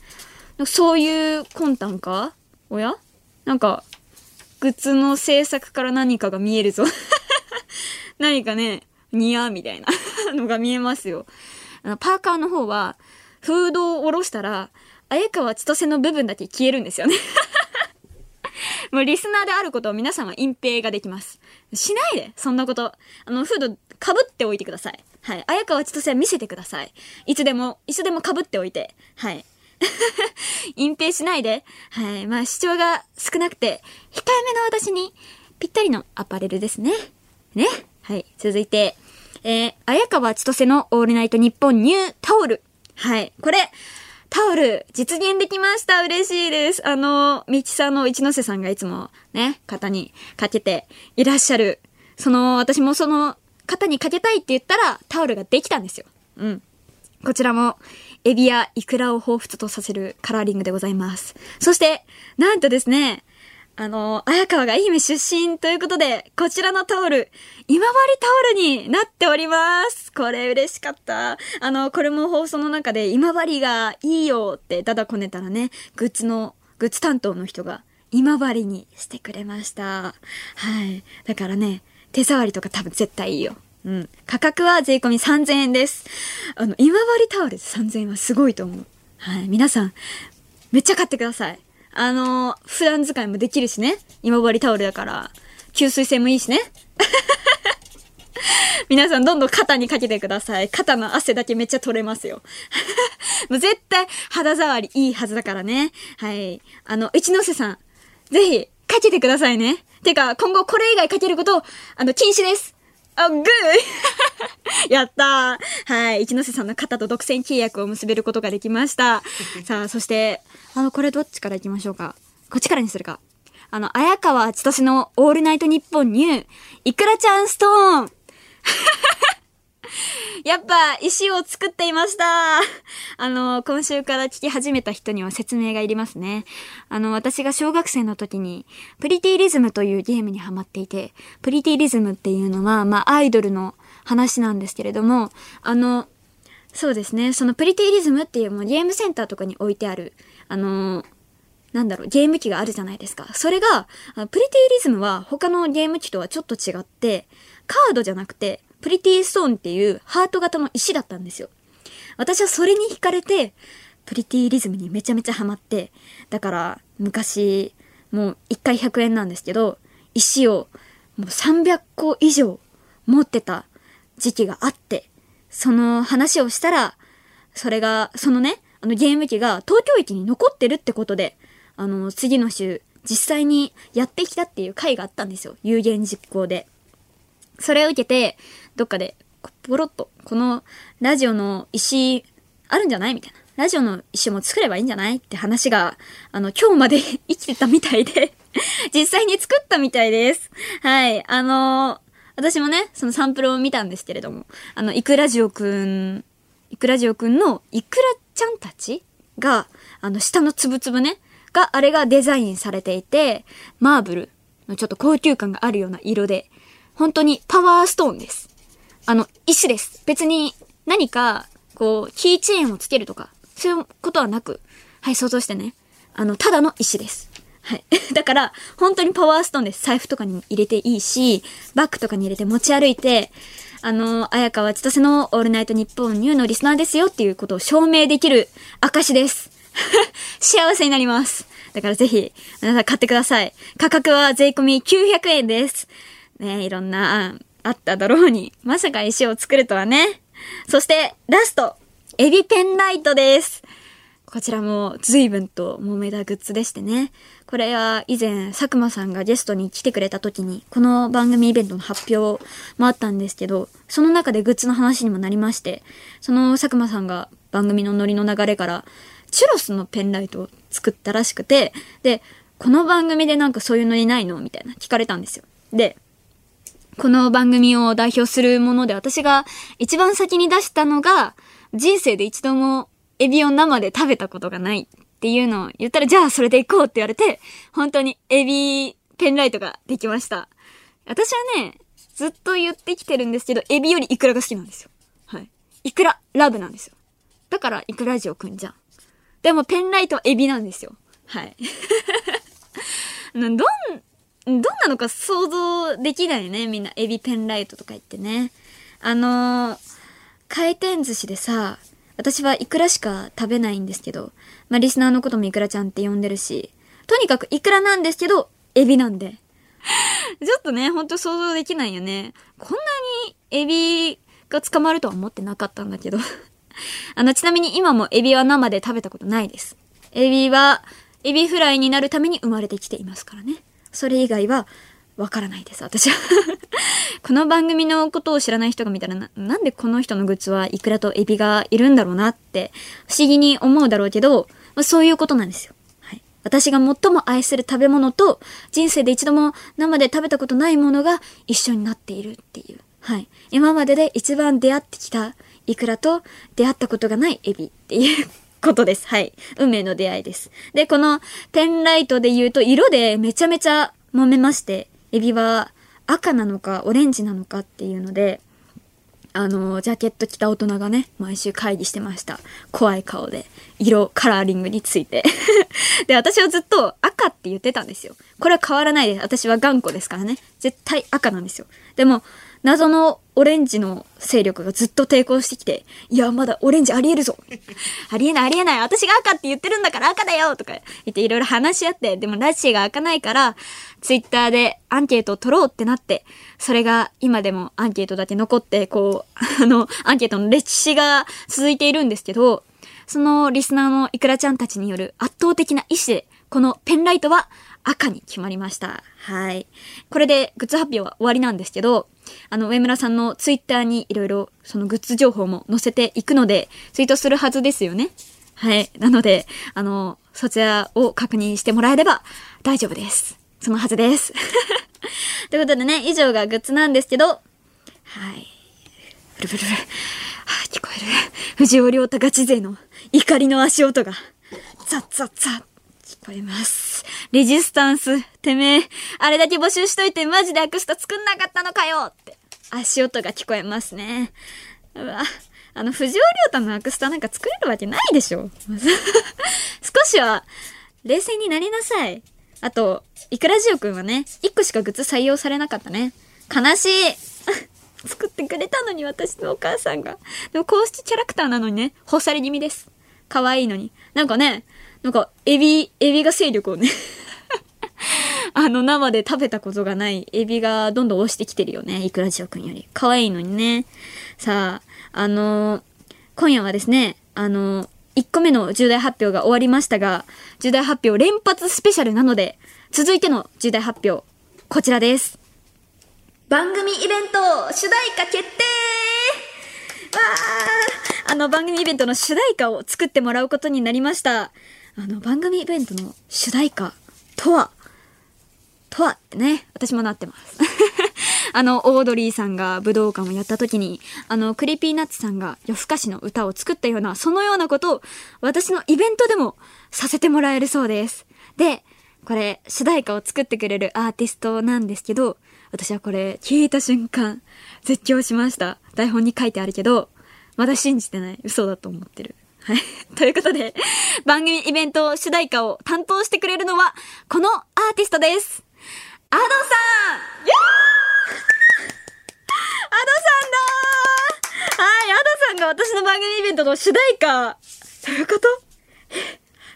そういう魂胆か？おや？なんか、グッズの制作から何かが見えるぞ。[LAUGHS] 何かね、ニアみたいな [LAUGHS] のが見えますよ。あの、パーカーの方は、フードを下ろしたら、綾川千歳の部分だけ消えるんですよね [LAUGHS] もうリスナーであることを皆さんは隠蔽ができます。しないで、そんなこと。あの、フード被っておいてください。はい。綾川千歳は見せてください。いつでも、いつでも被っておいて。はい。[LAUGHS] 隠蔽しないで。はい。まあ、主張が少なくて、控えめな私にぴったりのアパレルですね。ね。はい。続いて、えー、綾川千歳のオールナイトニッポンニュータオル。はい。これ、タオル、実現できました。嬉しいです。あの、道さんの一ノ瀬さんがいつもね、肩にかけていらっしゃる。その、私もその、肩にかけたいって言ったら、タオルができたんですよ。うん。こちらも、エビやイクラを彷彿とさせるカラーリングでございます。そして、なんとですね、あの、綾川が愛媛出身ということで、こちらのタオル、今治タオルになっております。これ嬉しかった。あの、これも放送の中で今治がいいよってだだこねたらね、グッズの、グッズ担当の人が今治にしてくれました。はい。だからね、手触りとか多分絶対いいよ。うん。価格は税込み3000円です。あの、今治タオル3000円はすごいと思う。はい。皆さん、めっちゃ買ってください。あの、普段使いもできるしね。今治タオルだから。吸水性もいいしね。[LAUGHS] 皆さんどんどん肩にかけてください。肩の汗だけめっちゃ取れますよ。[LAUGHS] もう絶対肌触りいいはずだからね。はい。あの、一ノ瀬さん、ぜひ、かけてくださいね。てか、今後これ以外かけること、あの、禁止です。あ、グー [LAUGHS] やったーはい。一ノ瀬さんの肩と独占契約を結べることができました。さあ、そして、あの、これどっちから行きましょうか？こっちからにするか。あの、綾川千歳のオールナイトニッポンニュー、イクラちゃんストーン [LAUGHS] やっぱ石を作っていました。あの、今週から聞き始めた人には説明がいりますね。あの、私が小学生の時に、プリティリズムというゲームにハマっていて、プリティリズムっていうのは、まあ、アイドルの話なんですけれども、あの、そうですね、そのプリティリズムっていうもうゲームセンターとかに置いてある、あの、なんだろう、ゲーム機があるじゃないですか。それが、プリティリズムは他のゲーム機とはちょっと違って、カードじゃなくて、プリティストーンっていうハート型の石だったんですよ。私はそれに惹かれて、プリティリズムにめちゃめちゃハマって、だから昔、もう1回100円なんですけど、石をもう300個以上持ってた時期があって、その話をしたら、それが、そのね、あのゲーム機が東京駅に残ってるってことで、あの、次の週、実際にやってきたっていう回があったんですよ。有言実行で。それを受けて、どっかで、ポロッと、このラジオの石、あるんじゃない？みたいな。ラジオの石も作ればいいんじゃない？って話が、あの、今日まで [LAUGHS] 生きてたみたいで実際に作ったみたいです。はい。あのー、私もね、そのサンプルを見たんですけれども、あの、イクラジオくん、イクラジオくんのイクラちゃんたちが、あの、下のつぶつぶね、が、あれがデザインされていて、マーブルのちょっと高級感があるような色で、本当にパワーストーンです。あの、石です。別に何か、こう、キーチェーンをつけるとか、そういうことはなく、はい、想像してね。あの、ただの石です。はい。[LAUGHS] だから、本当にパワーストーンです。財布とかに入れていいし、バッグとかに入れて持ち歩いて、あの、綾川千歳のオールナイトニッポンニューのリスナーですよっていうことを証明できる証です。[LAUGHS] 幸せになります。だからぜひ、皆さん買ってください。価格は税込900円です。ねいろんな案あっただろうに、まさか石を作るとはね。そして、ラスト、エビペンライトです。こちらも随分と揉めたグッズでしてね。これは以前、佐久間さんがゲストに来てくれた時に、この番組イベントの発表もあったんですけど、その中でグッズの話にもなりまして、その佐久間さんが番組のノリの流れから、チュロスのペンライトを作ったらしくて、で、この番組でなんかそういうのにないの？みたいな聞かれたんですよ。で、この番組を代表するもので私が一番先に出したのが、人生で一度もエビを生で食べたことがないっていうのを言ったら、じゃあそれで行こうって言われて、本当にエビペンライトができました。私はね、ずっと言ってきてるんですけど、エビよりイクラが好きなんですよ。はい。イクラ、ラブなんですよ。だから、イクラジオくんじゃん。でも、ペンライトはエビなんですよ。はい。[LAUGHS] どん、どんなのか想像できないね、みんな。エビペンライトとか言ってね。あのー、回転寿司でさ、私はイクラしか食べないんですけど、まあ、リスナーのこともイクラちゃんって呼んでるし、とにかくイクラなんですけど、エビなんで。ちょっとね、ほんと想像できないよね。こんなにエビが捕まるとは思ってなかったんだけど [LAUGHS] あの、ちなみに今もエビは生で食べたことないです。エビは、エビフライになるために生まれてきていますからね。それ以外は、わからないです、私は [LAUGHS] この番組のことを知らない人が見たらな、なんでこの人のグッズはイクラとエビがいるんだろうなって不思議に思うだろうけど、まあ、そういうことなんですよ。はい。私が最も愛する食べ物と人生で一度も生で食べたことないものが一緒になっているっていう。はい。今までで一番出会ってきたイクラと出会ったことがないエビっていう [LAUGHS] ことです。はい。運命の出会いです。で、このペンライトで言うと色でめちゃめちゃ揉めまして、エビは赤なのかオレンジなのかっていうので、あの、ジャケット着た大人がね、毎週会議してました。怖い顔で。色、カラーリングについて。[LAUGHS] で、私はずっと赤って言ってたんですよ。これは変わらないです。私は頑固ですからね。絶対赤なんですよ。でも、謎のオレンジの勢力がずっと抵抗してきて、いや、まだオレンジありえるぞ。[LAUGHS] ありえないありえない。私が赤って言ってるんだから赤だよとか言っていろいろ話し合って、でもラッシーが開かないから、ツイッターでアンケートを取ろうってなって、それが今でもアンケートだけ残って、こう、[LAUGHS] あの、アンケートの歴史が続いているんですけど、そのリスナーのイクラちゃんたちによる圧倒的な意志で、このペンライトは赤に決まりました。はい。これでグッズ発表は終わりなんですけど、あの、上村さんのツイッターにいろいろそのグッズ情報も載せていくので、ツイートするはずですよね。はい。なので、あの、そちらを確認してもらえれば大丈夫です。そのはずです。[LAUGHS] ということでね、以上がグッズなんですけど、はい。ブルブルブル。はあ、聞こえる。藤尾亮太ガチ勢の怒りの足音が、ザッザッザッ。聞こえます。レジスタンス、てめえ、あれだけ募集しといてマジでアクスタ作んなかったのかよって、足音が聞こえますね。うわ、あの、藤尾亮太のアクスタなんか作れるわけないでしょ。[LAUGHS] 少しは、冷静になりなさい。あと、いくらじおくんはね、1個しかグッズ採用されなかったね。悲しい。[LAUGHS] 作ってくれたのに私のお母さんが。でも公式キャラクターなのにね、干され気味です。可愛いのに。なんかね、なんか、エビ、エビが勢力をね [LAUGHS] あの、生で食べたことがないエビがどんどん押してきてるよね。イクラジオくんより。可愛いのにね。さあ、あのー、今夜はですね、あのー、1個目の重大発表が終わりましたが、重大発表連発スペシャルなので、続いての重大発表、こちらです。番組イベント主題歌決定わーあの番組イベントの主題歌を作ってもらうことになりました。あの、番組イベントの主題歌とは、とはってね、私もなってます。[LAUGHS] あの、オードリーさんが武道館をやった時に、あの、 Creepy Nuts さんがよふかしのうたを作ったような、そのようなことを私のイベントでもさせてもらえるそうです。で、これ、主題歌を作ってくれるアーティストなんですけど、私はこれ、聞いた瞬間、絶叫しました。台本に書いてあるけど、まだ信じてない。嘘だと思ってる。はい。ということで、番組イベント主題歌を担当してくれるのは、このアーティストです。アドさんやアドさんだはい、アドさんが私の番組イベントの主題歌。どういうこと？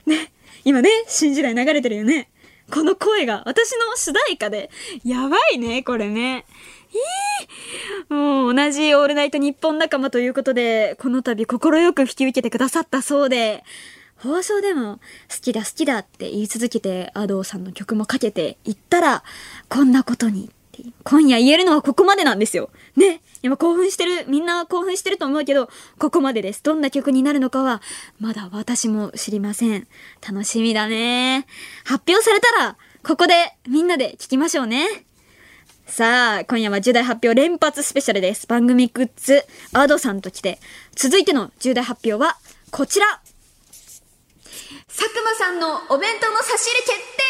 ね、今ね、新時代流れてるよね。この声が私の主題歌で。やばいね、これね。えー、もう同じオールナイト日本仲間ということで、この度快く引き受けてくださったそうで、放送でも好きだ好きだって言い続けて、アドーさんの曲もかけて言ったら、こんなことに今夜言えるのはここまでなんですよ。ね。今興奮してる、みんな興奮してると思うけど、ここまでです。どんな曲になるのかは、まだ私も知りません。楽しみだね。発表されたら、ここでみんなで聞きましょうね。さあ、今夜は重大発表連発スペシャルです。番組グッズ、アドさんと来て、続いての重大発表は、こちら佐久間さんのお弁当の差し入れ決定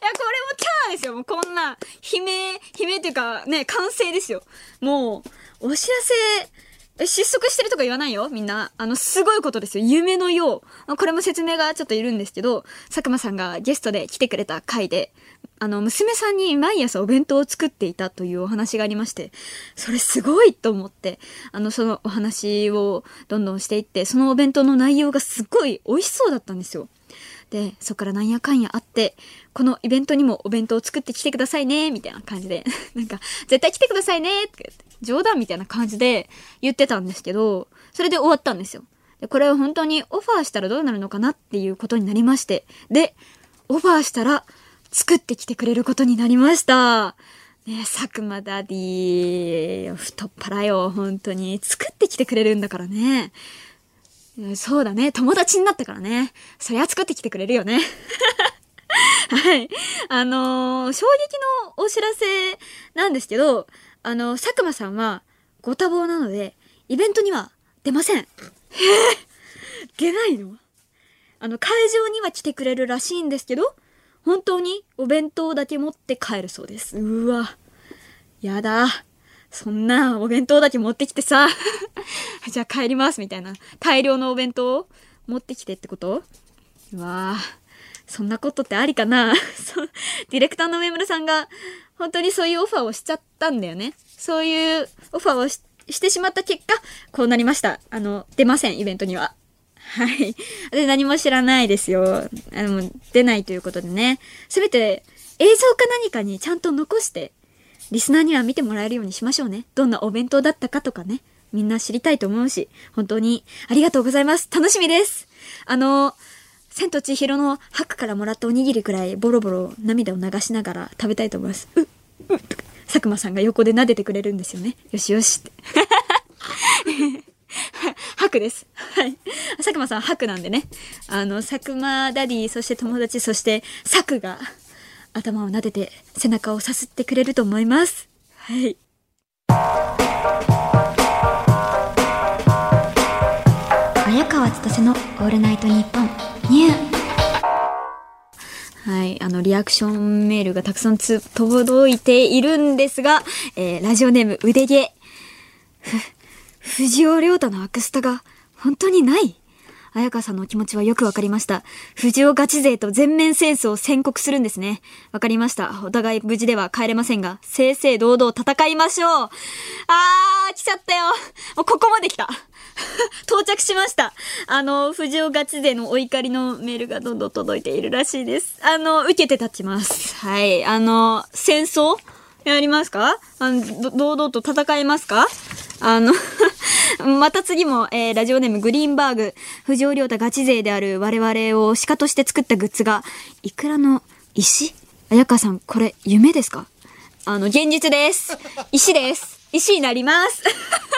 [LAUGHS] いや、これもキャーですよ。もうこんな、悲鳴、悲鳴っていうか、ね、完成ですよ。もう、お知らせ、失速してるとか言わないよ、みんな。あの、すごいことですよ。夢のよう。これも説明がちょっといるんですけど、佐久間さんがゲストで来てくれた回で、あの、娘さんに毎朝お弁当を作っていたというお話がありまして、それすごいと思って、あの、そのお話をどんどんしていって、そのお弁当の内容がすごい美味しそうだったんですよ。で、そっからなんやかんやあって、このイベントにもお弁当を作ってきてくださいね、みたいな感じで、[LAUGHS] なんか、絶対来てくださいね、って、冗談みたいな感じで言ってたんですけど、それで終わったんですよ。で、これを本当にオファーしたらどうなるのかなっていうことになりまして、で、オファーしたら、作ってきてくれることになりました。ね佐久間ダディ、太っ腹よ、本当に。作ってきてくれるんだからね。そうだね。友達になったからね。そりゃ作ってきてくれるよね。[LAUGHS] はい。あのー、衝撃のお知らせなんですけど、あの、佐久間さんはご多忙なので、イベントには出ません。え出ないの？あの、会場には来てくれるらしいんですけど、本当にお弁当だけ持って帰るそうです。うわ。やだ。そんなお弁当だけ持ってきてさ。[LAUGHS] じゃあ帰りますみたいな。大量のお弁当を持ってきてってこと？うわそんなことってありかな？[LAUGHS] ディレクターの上村さんが本当にそういうオファーをしちゃったんだよね。そういうオファーをしてしまった結果、こうなりました。あの、出ません、イベントには。[LAUGHS] はい。で、何も知らないですよ。あの、出ないということでね。せめて、映像か何かにちゃんと残して、リスナーには見てもらえるようにしましょうね。どんなお弁当だったかとかね。みんな知りたいと思うし、本当にありがとうございます。楽しみです。あの、千と千尋のハクからもらったおにぎりくらいボロボロ涙を流しながら食べたいと思います。うっ、うっ、佐久間さんが横で撫でてくれるんですよね。よしよしって。[LAUGHS] ハクです。はい。佐久間さんハクなんでね。あの、佐久間ダディ、そして友達、そして佐久が頭を撫でて背中をさすってくれると思います。はい。早川千歳のオールナイトニッポンニューはい。あの、リアクションメールがたくさんつ、届いているんですが、えー、ラジオネーム、腕毛。藤尾亮太のアクスタが本当にない？綾川さんのお気持ちはよくわかりました。藤尾ガチ勢と全面戦争を宣告するんですね。わかりました。お互い無事では帰れませんが、正々堂々戦いましょう。あー、来ちゃったよ。もうここまで来た。[LAUGHS] 到着しました。あの、藤尾ガチ勢のお怒りのメールがどんどん届いているらしいです。あの、受けて立ちます。はい。あの、戦争やりますか？あの、堂々と戦いますか？あの [LAUGHS] また次も、えー、ラジオネームグリーンバーグ、藤尾亮太ガチ勢である我々を鹿として作ったグッズが、いくらの石？綾香さん、これ夢ですか？あの、現実です。石です。石になります。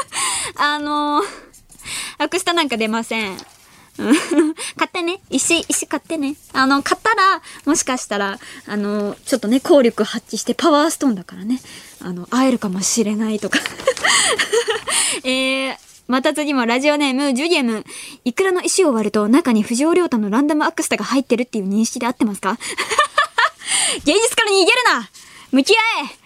[LAUGHS] あのー、[LAUGHS] アクスタなんか出ません。[LAUGHS] 買ってね。石、石買ってね。あの、買ったら、もしかしたら、あの、ちょっとね、効力発揮してパワーストーンだからね。あの、会えるかもしれないとか。[LAUGHS] えー、また次もラジオネーム、ジュゲム。いくらの石を割ると中に藤尾亮太のランダムアクスタが入ってるっていう認識で合ってますか？現実から逃げるな向き合え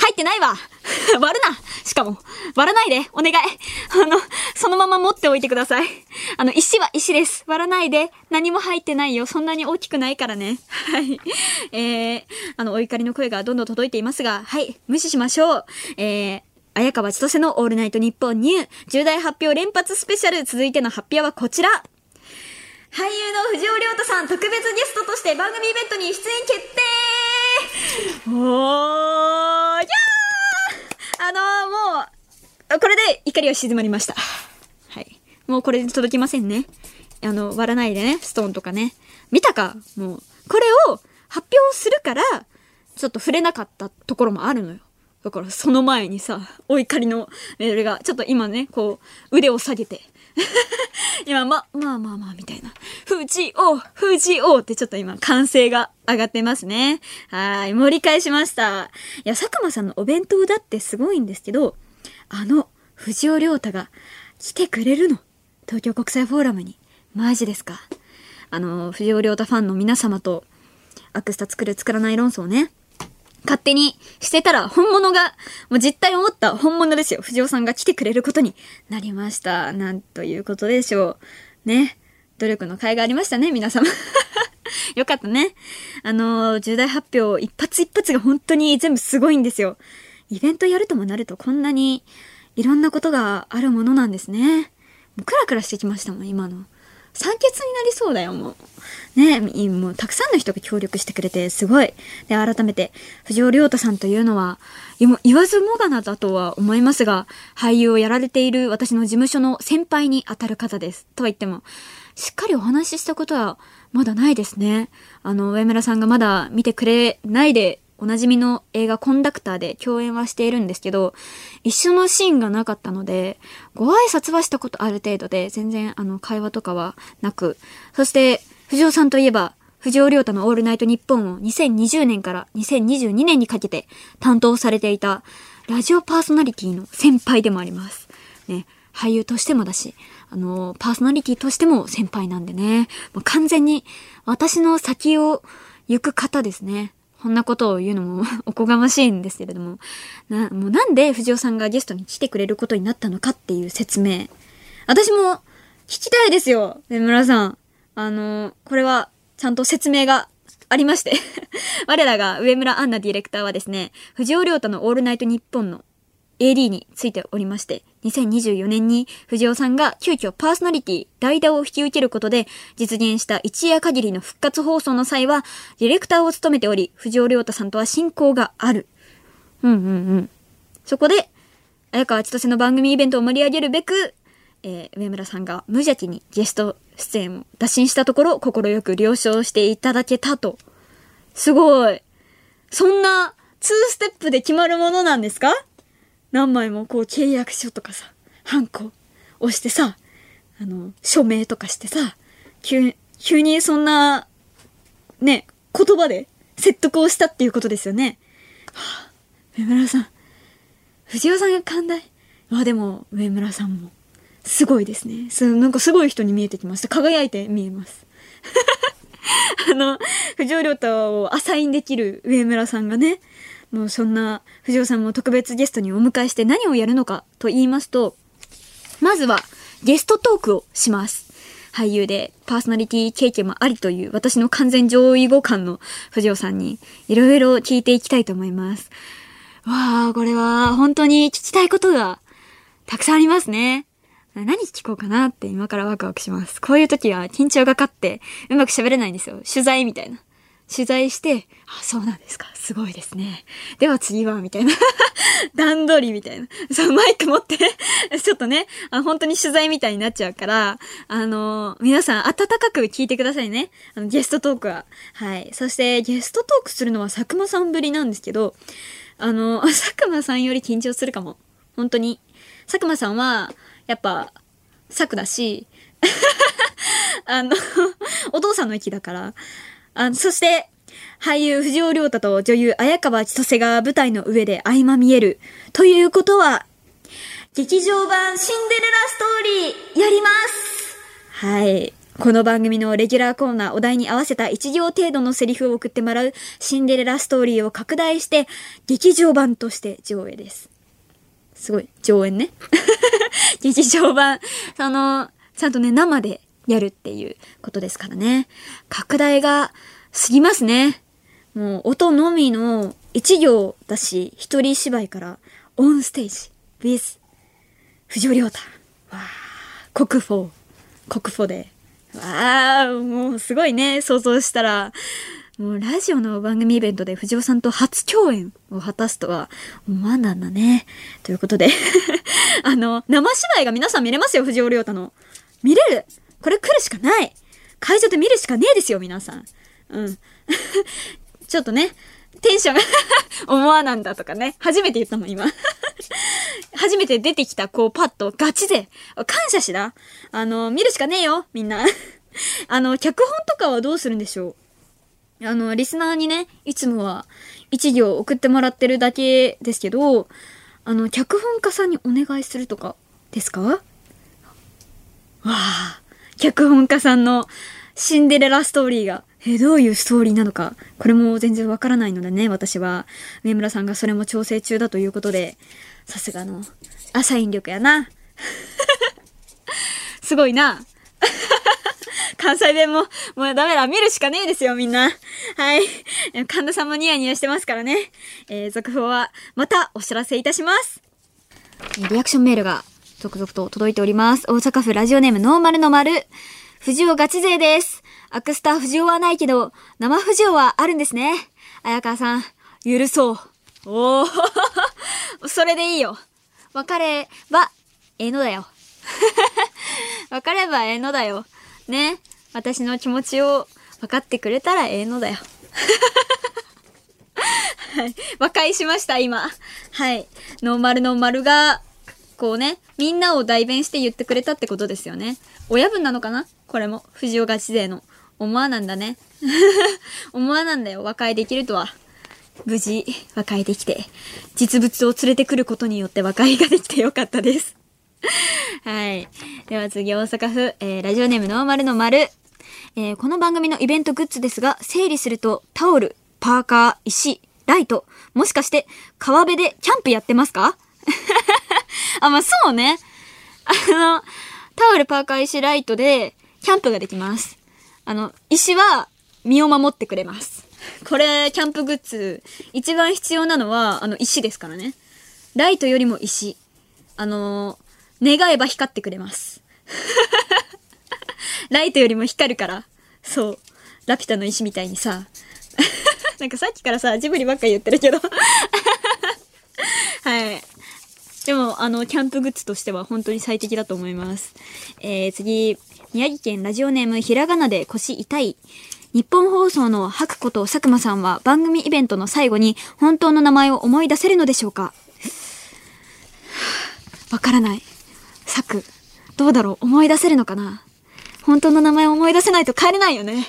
入ってないわ [LAUGHS] 割るなしかも、割らないでお願いあの、そのまま持っておいてください。あの、石は石です。割らないで。何も入ってないよ。そんなに大きくないからね。はい。[LAUGHS] えー、あの、お怒りの声がどんどん届いていますが、はい、無視しましょう。えー、綾川千歳のオールナイトニッポンニュー重大発表連発スペシャル続いての発表はこちら俳優の藤尾亮太さん特別ゲストとして番組イベントに出演決定おーやーあのー、もう、これで怒りは静まりました。はい。もうこれで届きませんね。あの、割らないでね、ストーンとかね。見たか？もう、これを発表するから、ちょっと触れなかったところもあるのよ。だからその前にさ、お怒りのメールが、ちょっと今ね、こう、腕を下げて、今、ま、まあまあまあ、みたいな。富士王富士王ってちょっと今、歓声が上がってますね。はい、盛り返しました。いや、佐久間さんのお弁当だってすごいんですけど、あの、藤尾亮太が来てくれるの。東京国際フォーラムに。マジですか。あの、藤尾亮太ファンの皆様と、アクスタ作る作らない論争ね。勝手にしてたら本物が、もう実態を持った本物ですよ。藤尾さんが来てくれることになりました。なんということでしょう。ね。努力の甲斐がありましたね、皆様。[LAUGHS] よかったね。あのー、重大発表、一発一発が本当に全部すごいんですよ。イベントやるともなるとこんなにいろんなことがあるものなんですね。もうクラクラしてきましたもん、今の。酸欠になりそうだよ、もう。ねもうたくさんの人が協力してくれて、すごい。で、改めて、藤尾亮太さんというのは、言わずもがなだとは思いますが、俳優をやられている私の事務所の先輩に当たる方です。とは言っても、しっかりお話ししたことはまだないですね。あの、上村さんがまだ見てくれないでおなじみの映画コンダクターで共演はしているんですけど、一緒のシーンがなかったので、ご挨拶はしたことある程度で、全然あの会話とかはなく、そして藤尾さんといえば、藤尾亮太のオールナイトニッポンを2020年から2022年にかけて担当されていたラジオパーソナリティの先輩でもあります。ね、俳優としてもだし、あの、パーソナリティとしても先輩なんでね、もう完全に私の先を行く方ですね。こんなことを言うのも [LAUGHS] おこがましいんですけれども、な、もうなんで藤尾さんがゲストに来てくれることになったのかっていう説明。私も聞きたいですよ、上村さん。あの、これはちゃんと説明がありまして [LAUGHS] 我らが上村アンナディレクターはですね、藤尾亮太のオールナイトニッポンの AD についておりまして、2024年に藤尾さんが急遽パーソナリティ、代打を引き受けることで実現した一夜限りの復活放送の際は、ディレクターを務めており、藤尾亮太さんとは親交がある。うんうんうん。そこで、綾川千歳の番組イベントを盛り上げるべく、えー、上村さんが無邪気にゲスト出演を打診したところ、快く了承していただけたと。すごい。そんな、2ステップで決まるものなんですか？何枚もこう契約書とかさ、ハンコ押してさ、あの、署名とかしてさ、急、急にそんな、ね、言葉で説得をしたっていうことですよね。はあ、上村さん。藤尾さんが寛大。あ、でも、上村さんも、すごいですね。す、なんかすごい人に見えてきました。輝いて見えます。[LAUGHS] あの、藤尾亮太をアサインできる上村さんがね、もうそんな藤尾さんも特別ゲストにお迎えして何をやるのかと言いますと、まずはゲストトークをします。俳優でパーソナリティ経験もありという私の完全上位互換の藤尾さんにいろいろ聞いていきたいと思います。わあ、これは本当に聞きたいことがたくさんありますね。何聞こうかなって今からワクワクします。こういう時は緊張がかってうまく喋れないんですよ。取材みたいな。取材して、あ、そうなんですか。すごいですね。では次は、みたいな。[LAUGHS] 段取りみたいな。そう、マイク持って [LAUGHS] ちょっとねあ、本当に取材みたいになっちゃうから、あのー、皆さん温かく聞いてくださいね。あの、ゲストトークは。はい。そして、ゲストトークするのは佐久間さんぶりなんですけど、あの、[LAUGHS] 佐久間さんより緊張するかも。本当に。佐久間さんは、やっぱ、佐久だし、あの、お父さんの息だから、あそして、俳優藤尾亮太と女優綾川千歳が舞台の上で相まみえる。ということは、劇場版シンデレラストーリーやりますはい。この番組のレギュラーコーナーお題に合わせた1行程度のセリフを送ってもらうシンデレラストーリーを拡大して劇場版として上映です。すごい、上演ね。[LAUGHS] 劇場版、その、ちゃんとね、生でやるっていうことですからね。拡大が過ぎますね。もう音のみの一行だし、一人芝居からオンステージ、with 藤尾亮太。わー、国宝、国宝で。わー、もうすごいね、想像したら。もうラジオの番組イベントで藤尾さんと初共演を果たすとは思わんだんだね。ということで [LAUGHS] あの、生芝居が皆さん見れますよ、藤尾亮太の。見れるこれ来るしかない会場で見るしかねえですよ、皆さん。うん。[LAUGHS] ちょっとね、テンションが [LAUGHS] 思わなんだとかね。初めて言ったもん、今。[LAUGHS] 初めて出てきた、こう、パッと、ガチで。感謝しな。あの、見るしかねえよ、みんな。あの、脚本とかはどうするんでしょうあの、リスナーにね、いつもは一行送ってもらってるだけですけど、あの、脚本家さんにお願いするとか、ですか？わあ、脚本家さんのシンデレラストーリーが、え、どういうストーリーなのか、これも全然わからないのでね、私は。上村さんがそれも調整中だということで、さすがの、朝引力やな。[LAUGHS] すごいな。関西弁も、もうダメだ。見るしかねえですよ、みんな。はい。神田さんもニヤニヤしてますからね。えー、続報は、またお知らせいたします。リアクションメールが続々と届いております。大阪府ラジオネームノーマルの丸。藤尾ガチ勢です。アクスター藤尾はないけど、生藤尾はあるんですね。綾川さん、許そう。おー [LAUGHS] それでいいよ。別れば、ええのだよ。[LAUGHS] 別ればええのだよ。ね。私の気持ちを分かってくれたらええのだよ。[LAUGHS] はい。和解しました、今。はい。ノーマルノーマルが、こうね、みんなを代弁して言ってくれたってことですよね。親分なのかな？これも。藤尾ガチ勢の。思わなんだね。[LAUGHS] 思わなんだよ。和解できるとは。無事、和解できて、実物を連れてくることによって和解ができてよかったです。[LAUGHS] はい。では次、大阪府、えー、ラジオネームノーマルの丸。えー、この番組のイベントグッズですが、整理すると、タオル、パーカー、石、ライト、もしかして、川辺でキャンプやってますか？[LAUGHS] あ、まあ、そうね。あの、タオル、パーカー、石、ライトで、キャンプができます。あの、石は、身を守ってくれます。これ、キャンプグッズ、一番必要なのは、あの、石ですからね。ライトよりも石。あの願えば光ってくれます。[LAUGHS] ライトよりも光るから。そう。ラピュタの石みたいにさ。[LAUGHS] なんかさっきからさ、ジブリばっか言ってるけどはい。でも、あの、キャンプグッズとしては本当に最適だと思います。えー、次、宮城県ラジオネームひらがなで腰痛い。日本放送の白こと佐久間さんは番組イベントの最後に本当の名前を思い出せるのでしょうか？[SIGHS] わからない。佐久。どうだろう？思い出せるのかな？本当の名前を思い出せないと帰れないよね。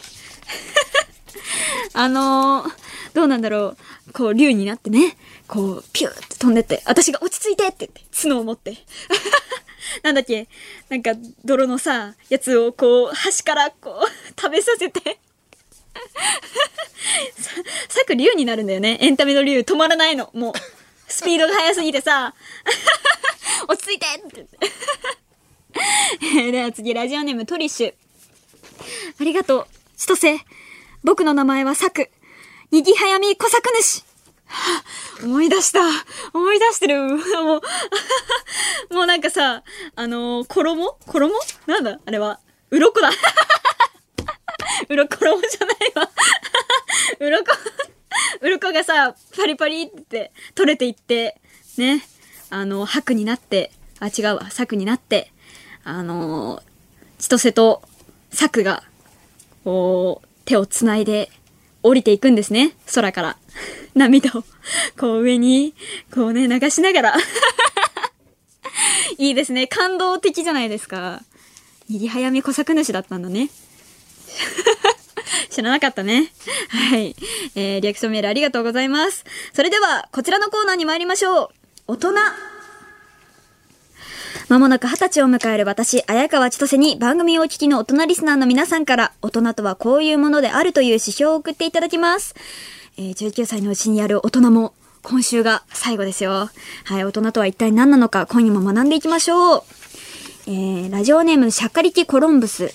[LAUGHS] あのー、どうなんだろう。こう、竜になってね、こう、ピューって飛んでって、私が落ち着いてって言って、角を持って。[LAUGHS] なんだっけなんか、泥のさ、やつをこう、端からこう、食べさせて [LAUGHS] さ、さく竜になるんだよね。エンタメの竜止まらないの。もう、スピードが速すぎてさ、[LAUGHS] 落ち着いてって言って。では次、ラジオネームトリッシュ。ありがとう。千歳。僕の名前はサク。にぎはやみ小作主。[LAUGHS] 思い出した。思い出してる。[LAUGHS] もう [LAUGHS] もうなんかさ、あのー、衣？衣？なんだ？あれは。鱗だ。うろころじゃないわ。うろこ、うろこがさ、パリパリって取れていって、ね。あの、白になって、あ、違うわ、策になって、あの千歳と策が、こう、手を繋いで降りていくんですね。空から。[LAUGHS] 涙を、こう上に、こうね、流しながら。[LAUGHS] いいですね。感動的じゃないですか。にぎ早め小作主だったんだね。[LAUGHS] 知らなかったね。はい。えー、リアクションメールありがとうございます。それでは、こちらのコーナーに参りましょう。大人。まもなく二十歳を迎える私、綾川千歳に番組をお聞きの大人リスナーの皆さんから、大人とはこういうものであるという指標を送っていただきます。えー、19歳のうちにある大人も、今週が最後ですよ。はい、大人とは一体何なのか、今夜も学んでいきましょう。えー、ラジオネーム、シャッカリキコロンブス。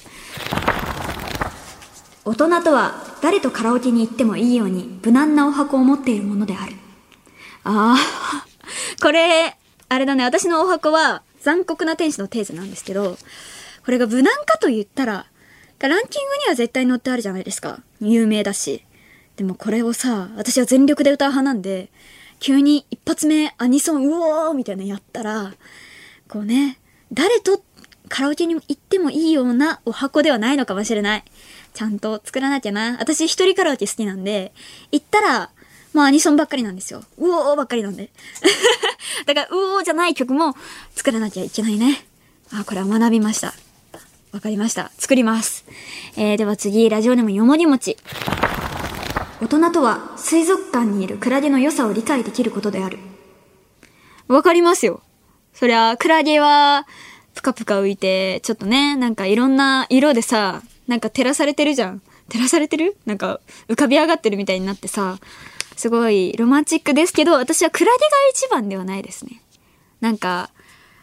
大人とは、誰とカラオケに行ってもいいように、無難なお箱を持っているものである。ああ、これ、あれだね、私のお箱は、残酷な天使のテーゼなんですけど、これが無難かと言ったら、ランキングには絶対載ってあるじゃないですか。有名だし。でもこれをさ、私は全力で歌う派なんで、急に一発目アニソン、うおーみたいなやったら、こうね、誰とカラオケに行ってもいいようなお箱ではないのかもしれない。ちゃんと作らなきゃな。私一人カラオケ好きなんで、行ったら、もうアニソンばっかりなんですよ。うおーばっかりなんで。[LAUGHS] だから、うおーじゃない曲も作らなきゃいけないね。あ、これは学びました。わかりました。作ります。えー、では次、ラジオネームよもりもち。大人とは水族館にいるクラゲの良さを理解できることである。わかりますよ。そりゃ、クラゲはぷかぷか浮いて、ちょっとね、なんかいろんな色でさ、なんか照らされてるじゃん。照らされてる？なんか浮かび上がってるみたいになってさ、すごいロマンチックですけど、私はクラゲが一番ではないですね。なんか、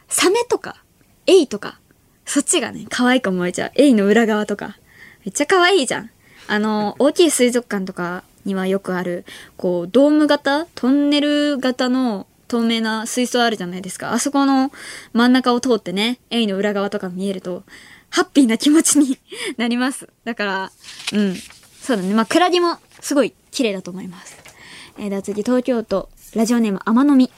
サメとか、エイとか、そっちがね、可愛く思えちゃう。エイの裏側とか。めっちゃ可愛いじゃん。あの、大きい水族館とかにはよくある、こう、ドーム型トンネル型の透明な水槽あるじゃないですか。あそこの真ん中を通ってね、エイの裏側とか見えると、ハッピーな気持ちに [LAUGHS] なります。だから、うん。そうだね。まあ、クラゲもすごい綺麗だと思います。えー、では次、東京都、ラジオネーム、甘のみ。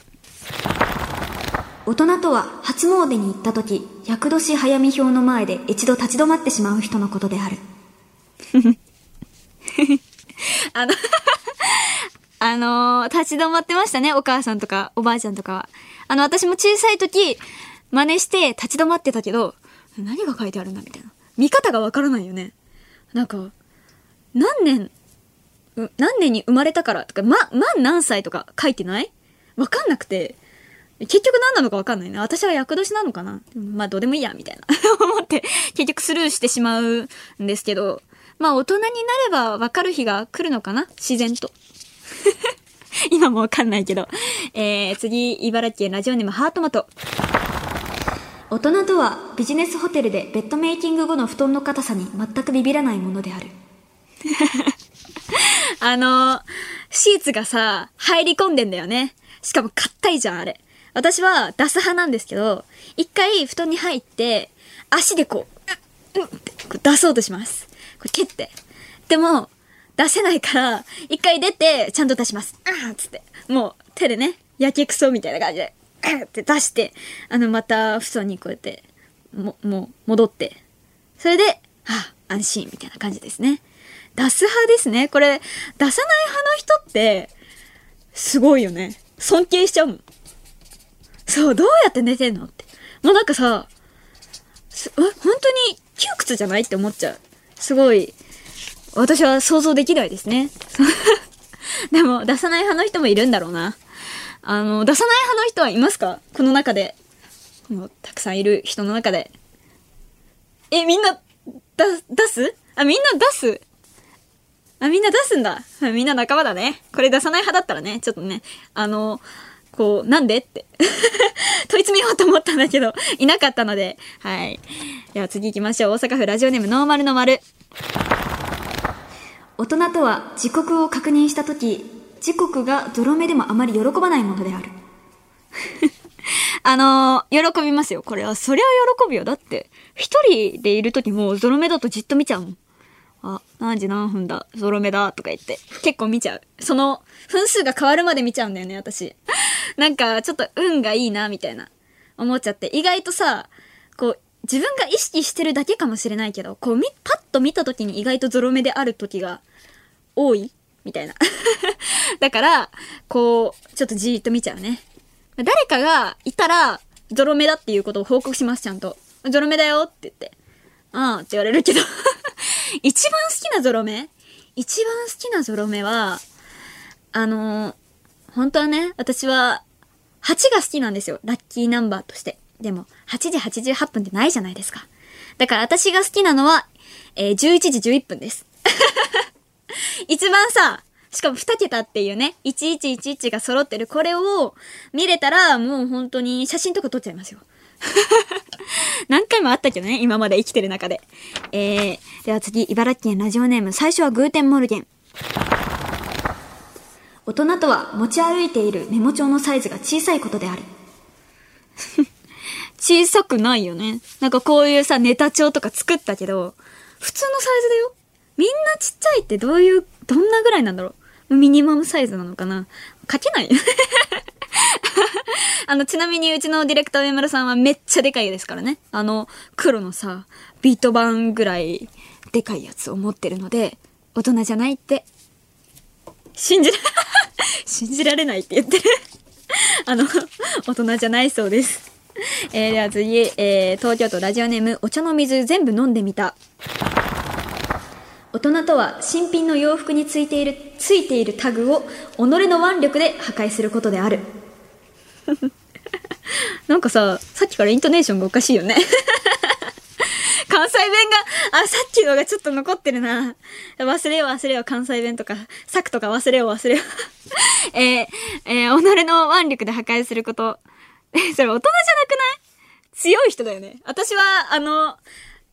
大人とは初詣に行った時、厄年早見表の前で一度立ち止まってしまう人のことである。[LAUGHS] あの [LAUGHS] あの、立ち止まってましたね、お母さんとかおばあちゃんとかは。あの、私も小さい時、真似して立ち止まってたけど、何が書いてあるんだみたいな。見方がわからないよね。なんか、何年、何年に生まれたから？とか、ま、満何歳？とか書いてない？わかんなくて、結局何なのかわかんないね。私は役年なのかな？まあどうでもいいや、みたいな [LAUGHS] 思って、結局スルーしてしまうんですけど、まあ大人になればわかる日が来るのかな？自然と。[LAUGHS] 今もわかんないけど。えー、次、茨城県ラジオネームハートマト。大人とはビジネスホテルでベッドメイキング後の布団の硬さに全くビビらないものである。あの、シーツがさ、入り込んでんだよね。しかも硬いじゃん、あれ。私は出す派なんですけど、一回布団に入って、足でこう、うっ、う出そうとします。これ蹴って。でも、出せないから、一回出て、ちゃんと出します。あーつって。もう、手でね、やけくそみたいな感じで、あって出して、あの、また、布団にこうやって、も、もう、戻って。それで、あ、安心みたいな感じですね。出す派ですね。これ、出さない派の人って、すごいよね。尊敬しちゃうもん。そう、どうやって寝てんのって。もうなんかさ、え、本当に窮屈じゃないって思っちゃう。すごい、私は想像できないですね。[LAUGHS] でも、出さない派の人もいるんだろうな。あの、出さない派の人はいますか？この中で。この、たくさんいる人の中で。え、みんな、だ、出す？あ、みんな出す？あ、みんな出すんだ。[LAUGHS] みんな仲間だね。これ出さない派だったらね、ちょっとね、あの、こう、なんでって [LAUGHS] 問い詰めようと思ったんだけど、いなかったので、はい。では次行きましょう。大阪府ラジオネームノーマルの丸。大人とは時刻を確認したとき、時刻がゾロ目でもあまり喜ばないものである。[LAUGHS] あのー、喜びますよ。これは、そりゃ喜ぶよ。だって、一人でいるときもゾロ目だとじっと見ちゃうもん。あ、何時何分だ、ゾロ目だ、とか言って、結構見ちゃう。その、分数が変わるまで見ちゃうんだよね、私。[LAUGHS] なんか、ちょっと運がいいな、みたいな、思っちゃって。意外とさ、こう、自分が意識してるだけかもしれないけど、こう、み、パッと見た時に意外とゾロ目である時が多いみたいな。[LAUGHS] だから、こう、ちょっとじーっと見ちゃうね。誰かがいたら、ゾロ目だっていうことを報告します、ちゃんと。ゾロ目だよって言って。ああって言われるけど [LAUGHS] [LAUGHS] 一番好きなゾロ目？一番好きなゾロ目は、あのー、本当はね、私は、8が好きなんですよ。ラッキーナンバーとして。でも、8時88分ってないじゃないですか。だから私が好きなのは、えー、11時11分です。[LAUGHS] 一番さ、しかも2桁っていうね、1111が揃ってるこれを見れたら、もう本当に写真とか撮っちゃいますよ。[LAUGHS] 何回もあったけどね、今まで生きてる中で。えー、では次、茨城県ラジオネーム、最初はグーテンモルゲン。大人とは持ち歩いているメモ帳のサイズが小さいことである。[LAUGHS] 小さくないよね。なんかこういうさ、ネタ帳とか作ったけど、普通のサイズだよ。みんなちっちゃいってどういう、どんなぐらいなんだろうミニマムサイズなのかな書けない [LAUGHS] あの、ちなみにうちのディレクター上村さんはめっちゃでかいですからね。あの、黒のさ、ビート板ぐらいでかいやつを持ってるので、大人じゃないって。信じら、[LAUGHS] 信じられないって言ってる [LAUGHS] あの、大人じゃないそうです。えー、では次、えー、東京都ラジオネーム、お茶の水全部飲んでみた。大人とは新品の洋服についている、ついているタグを己の腕力で破壊することである。[LAUGHS] なんかさ、さっきからイントネーションがおかしいよね。[LAUGHS] 関西弁が、あ、さっきのがちょっと残ってるな。忘れよう忘れよう、関西弁とか、作とか忘れよう忘れよう。[LAUGHS] えー、えー、己の腕力で破壊すること。それ大人じゃなくない？強い人だよね。私は、あの、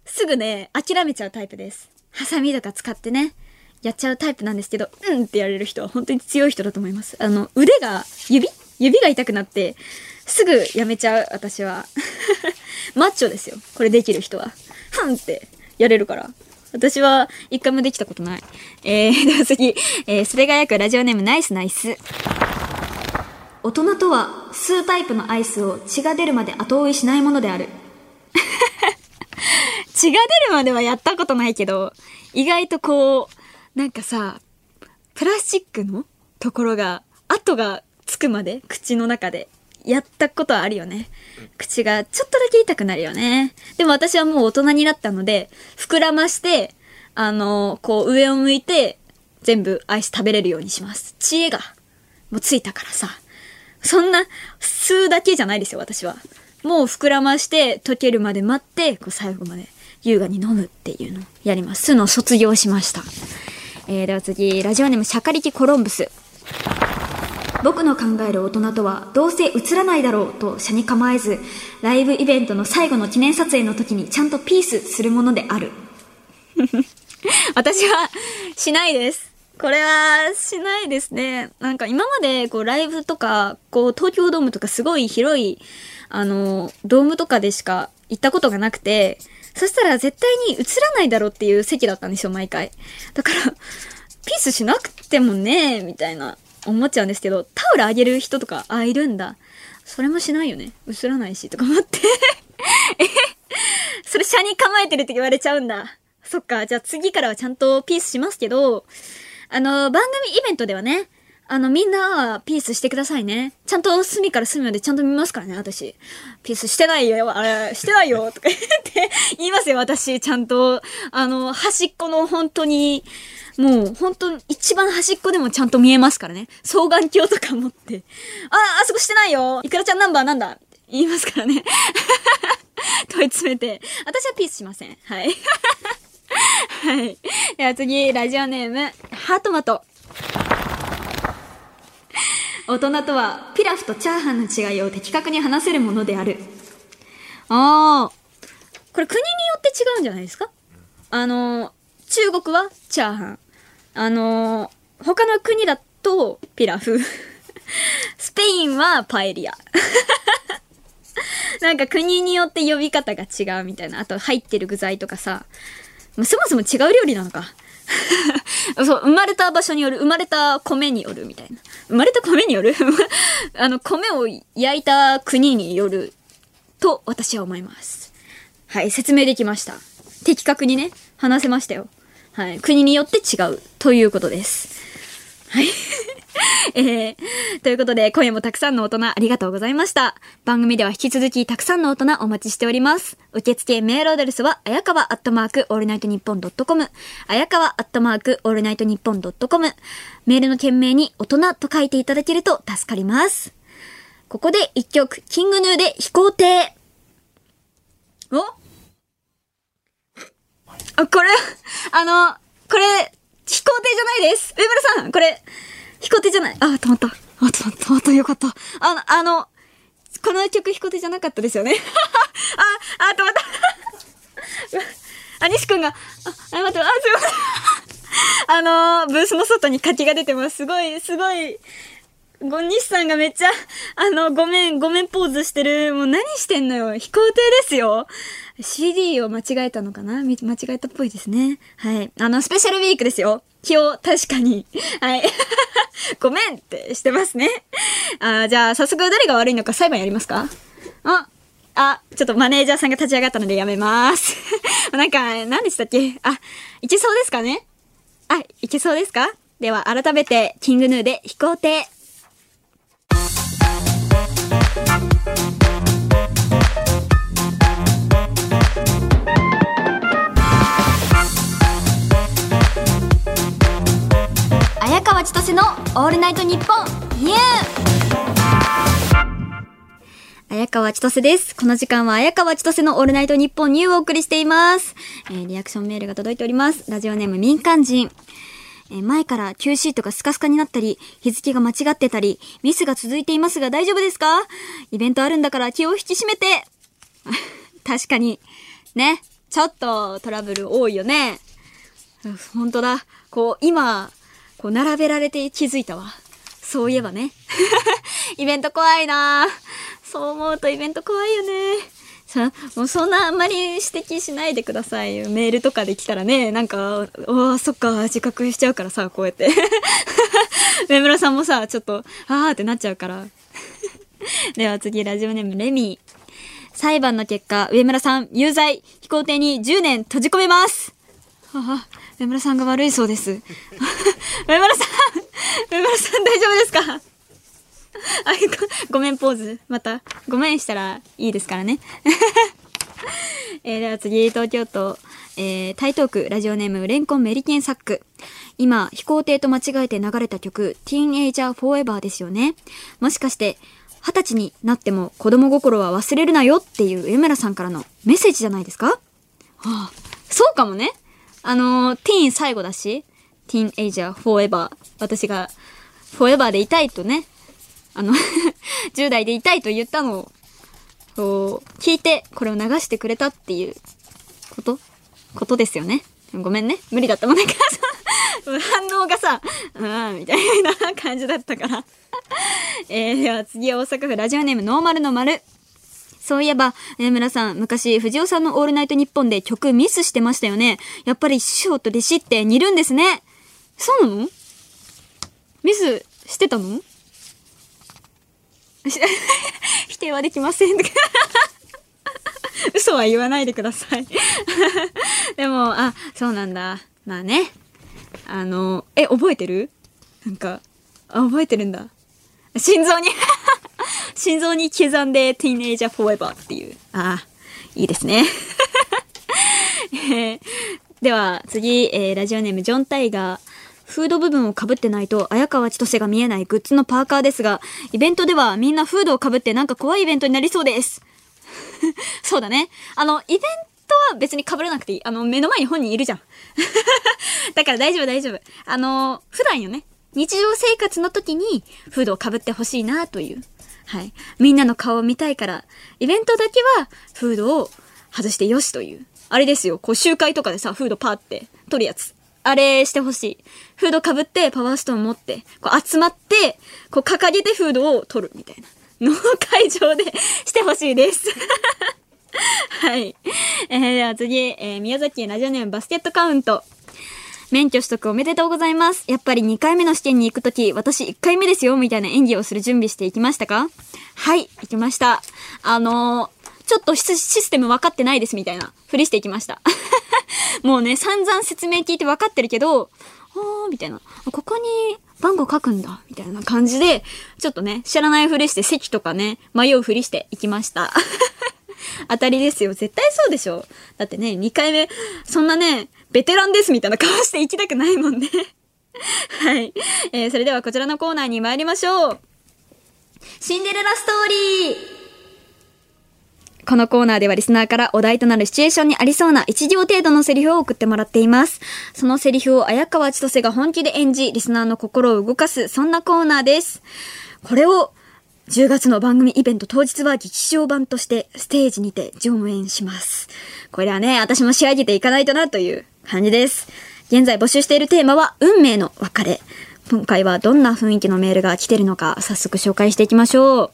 すぐね、諦めちゃうタイプです。ハサミとか使ってね、やっちゃうタイプなんですけど、うんってやれる人は本当に強い人だと思います。あの、腕が、指指が痛くなって、すぐやめちゃう、私は。[LAUGHS] マッチョですよ。これできる人は。ふんってやれるから。私は一回もできたことない。えー、[LAUGHS] では次。えー、それが約ラジオネームナイスナイス。大人とは、吸うタイプのアイスを血が出るまで後追いしないものである。[LAUGHS] 血が出るまではやったことないけど、意外とこう、なんかさ、プラスチックのところが、跡がつくまで、口の中で、やったことはあるよね。口がちょっとだけ痛くなるよね。でも私はもう大人になったので、膨らまして、あの、こう上を向いて、全部アイス食べれるようにします。知恵が、もうついたからさ。そんな、吸うだけじゃないですよ、私は。もう膨らまして、溶けるまで待って、こう最後まで優雅に飲むっていうのをやります。吸うの卒業しました。えー、では次、ラジオネームシャカリキコロンブス。僕の考える大人とはどうせ映らないだろうと車に構えずライブイベントの最後の記念撮影の時にちゃんとピースするものである。[LAUGHS] 私はしないです。これはしないですね。なんか今までこうライブとかこう東京ドームとかすごい広いあのドームとかでしか行ったことがなくてそしたら絶対に映らないだろうっていう席だったんですよ毎回。だからピースしなくてもねみたいな。思っちゃうんですけど、タオルあげる人とか、あ、いるんだ。それもしないよね。映らないし、とか思ってえそれ車に構えてるって言われちゃうんだ。そっか、じゃあ次からはちゃんとピースしますけど、あの、番組イベントではね、あの、みんな、ピースしてくださいね。ちゃんと隅から隅までちゃんと見ますからね、私。ピースしてないよ、あれ、してないよ、とか言って言いますよ、私。ちゃんと、あの、端っこの本当に、もう、本当一番端っこでもちゃんと見えますからね。双眼鏡とか持って。あ、あそこしてないよいくらちゃんナンバーなんだ？言いますからね。[LAUGHS] 問い詰めて。私はピースしません。はい。[LAUGHS] はい。では次、ラジオネーム、ハートマト。[LAUGHS] 大人とは、ピラフとチャーハンの違いを的確に話せるものである。ああ。これ国によって違うんじゃないですか？あの、中国はチャーハン。あの、他の国だとピラフ。[LAUGHS] スペインはパエリア。[LAUGHS] なんか国によって呼び方が違うみたいな。あと入ってる具材とかさ。そもそも違う料理なのか。[LAUGHS] そう、生まれた場所による、生まれた米によるみたいな。生まれた米による？[LAUGHS] あの、米を焼いた国によると私は思います。はい、説明できました。的確にね、話せましたよ。はい。国によって違うということです。はい。[LAUGHS] えー、ということで、今夜もたくさんの大人ありがとうございました。番組では引き続きたくさんの大人お待ちしております。受付メールアドレスは、あやかわアットマークオールナイトニッポンドットコム、あやかわアットマークオールナイトニッポンドットコム、メールの件名に大人と書いていただけると助かります。ここで一曲、キングヌーで飛行艇。お？あ、これ、あの、これ、飛行艇じゃないです。上村さん、これ、飛行艇じゃない？あ、止まった。あ、止まった、止まった、よかった。あの、あの、この曲飛行艇じゃなかったですよね？[LAUGHS] あ、あ、止まった。あ、西くんが、あ、あ、待って、あ、すいません。[LAUGHS] あのブースの外に柿が出てます。すごい、すごい、ご、西さんがめっちゃ、あの、ごめん、ごめんポーズしてる。もう何してんのよ。飛行艇ですよ。CD を間違えたのかな？間違えたっぽいですね。はい。あの、スペシャルウィークですよ。今日、確かに。はい。[LAUGHS] ごめんってしてますね。あじゃあ、早速誰が悪いのか裁判やりますか？あ、あ、ちょっとマネージャーさんが立ち上がったのでやめます。[LAUGHS] なんか、何でしたっけ？あ、いけそうですかね？あ、いけそうですか？では、改めて、キングヌーで飛行艇。早川千歳のオールナイトニッポンニュー綾川千歳です。この時間は綾川千歳のオールナイトニッポンにをお送りしています。えーリアクションメールが届いております。ラジオネーム民間人。えー前から Q シートがスカスカになったり、日付が間違ってたり、ミスが続いていますが大丈夫ですか？イベントあるんだから気を引き締めて [LAUGHS] 確かに。ね。ちょっとトラブル多いよね。本当だ。こう、今、こう、並べられて気づいたわ。そういえばね。[LAUGHS] イベント怖いなそう思うとイベント怖いよね。さ、もうそんなあんまり指摘しないでくださいよ。メールとかで来たらね、なんか、お、そっか、自覚しちゃうからさ、こうやって。[LAUGHS] 上村さんもさ、ちょっと、あーってなっちゃうから。[LAUGHS] では次、ラジオネームレミー。裁判の結果、上村さん、有罪、飛行艇に10年閉じ込めます。ああ、上村さんが悪いそうです。[LAUGHS] 上村さん上村さん大丈夫ですか？[LAUGHS] あごごめんポーズ。また、ごめんしたらいいですからね。[LAUGHS] えーでは次、東京都、えー、台東区、ラジオネーム、レンコンメリケンサック。今、飛行艇と間違えて流れた曲、ティーンエイジャーフォーエバーですよね。もしかして、二十歳になっても子供心は忘れるなよっていう上村さんからのメッセージじゃないですか？はあ、そうかもね。あの、ティーン最後だし、ティーンエイジャーフォーエバー。私が、フォーエバーでいたいとね、あの、[LAUGHS] 10代でいたいと言ったのを、聞いて、これを流してくれたっていう、こと？ことですよね。ごめんね。無理だったもんね。[LAUGHS] 反応がさ、うん、みたいな感じだったから。えー、では次は大阪府ラジオネームノーマルの丸。そういえば、上村さん、昔、藤尾さんのオールナイトニッポンで曲ミスしてましたよね。やっぱり師匠と弟子って似るんですね。そうなの？ミスしてたの？[LAUGHS] 否定はできません。[LAUGHS] 嘘は言わないでください。[LAUGHS] でも、あ、そうなんだ。まあね。あの、え、覚えてる？なんか、あ、覚えてるんだ。心臓に [LAUGHS] 心臓に刻んで、ティーネイジャーフォーエバーっていう。ああ、いいですね。え [LAUGHS] ーでは、次、えーラジオネーム、ジョン・タイガー。フード部分を被ってないと、綾川千歳が見えないグッズのパーカーですが、イベントではみんなフードを被ってなんか怖いイベントになりそうです。[LAUGHS] そうだね。あの、イベントは別に被らなくていい。あの、目の前に本人いるじゃん。だから大丈夫大丈夫。あの、普段よね。日常生活の時にフードを被ってほしいなという。はい。みんなの顔を見たいから、イベントだけはフードを外してよしという。あれですよ。こう集会とかでさ、フードパーって取るやつ。あれしてほしい。フード被ってパワーストーン持って、こう集まって、こう掲げてフードを取るみたいなの会場で [LAUGHS] してほしいです。[LAUGHS] はい。えー、では次、えー宮崎ラジオネームバスケットカウント。免許取得おめでとうございます。やっぱり2回目の試験に行くとき、私1回目ですよ、みたいな演技をする準備していきましたか？はい、行きました。あのーちょっとシステム分かってないです、みたいな。ふりしていきました。[LAUGHS] もうね、散々説明聞いて分かってるけど、あー、みたいな。ここに番号書くんだ、みたいな感じで、ちょっとね、知らないふりして席とかね、迷うふりして行きました。[LAUGHS] 当たりですよ。絶対そうでしょ。だってね、2回目、そんなね、ベテランですみたいな顔して行きたくないもんね。はい。えー、それではこちらのコーナーに参りましょう。シンデレラストーリーこのコーナーではリスナーからお題となるシチュエーションにありそうな1行程度のセリフを送ってもらっています。そのセリフを綾川千歳が本気で演じ、リスナーの心を動かす、そんなコーナーです。これを10月の番組イベント当日は劇場版としてステージにて上演します。これはね、私も仕上げていかないとなという感じです。現在募集しているテーマは運命の別れ。今回はどんな雰囲気のメールが来てるのか早速紹介していきましょう。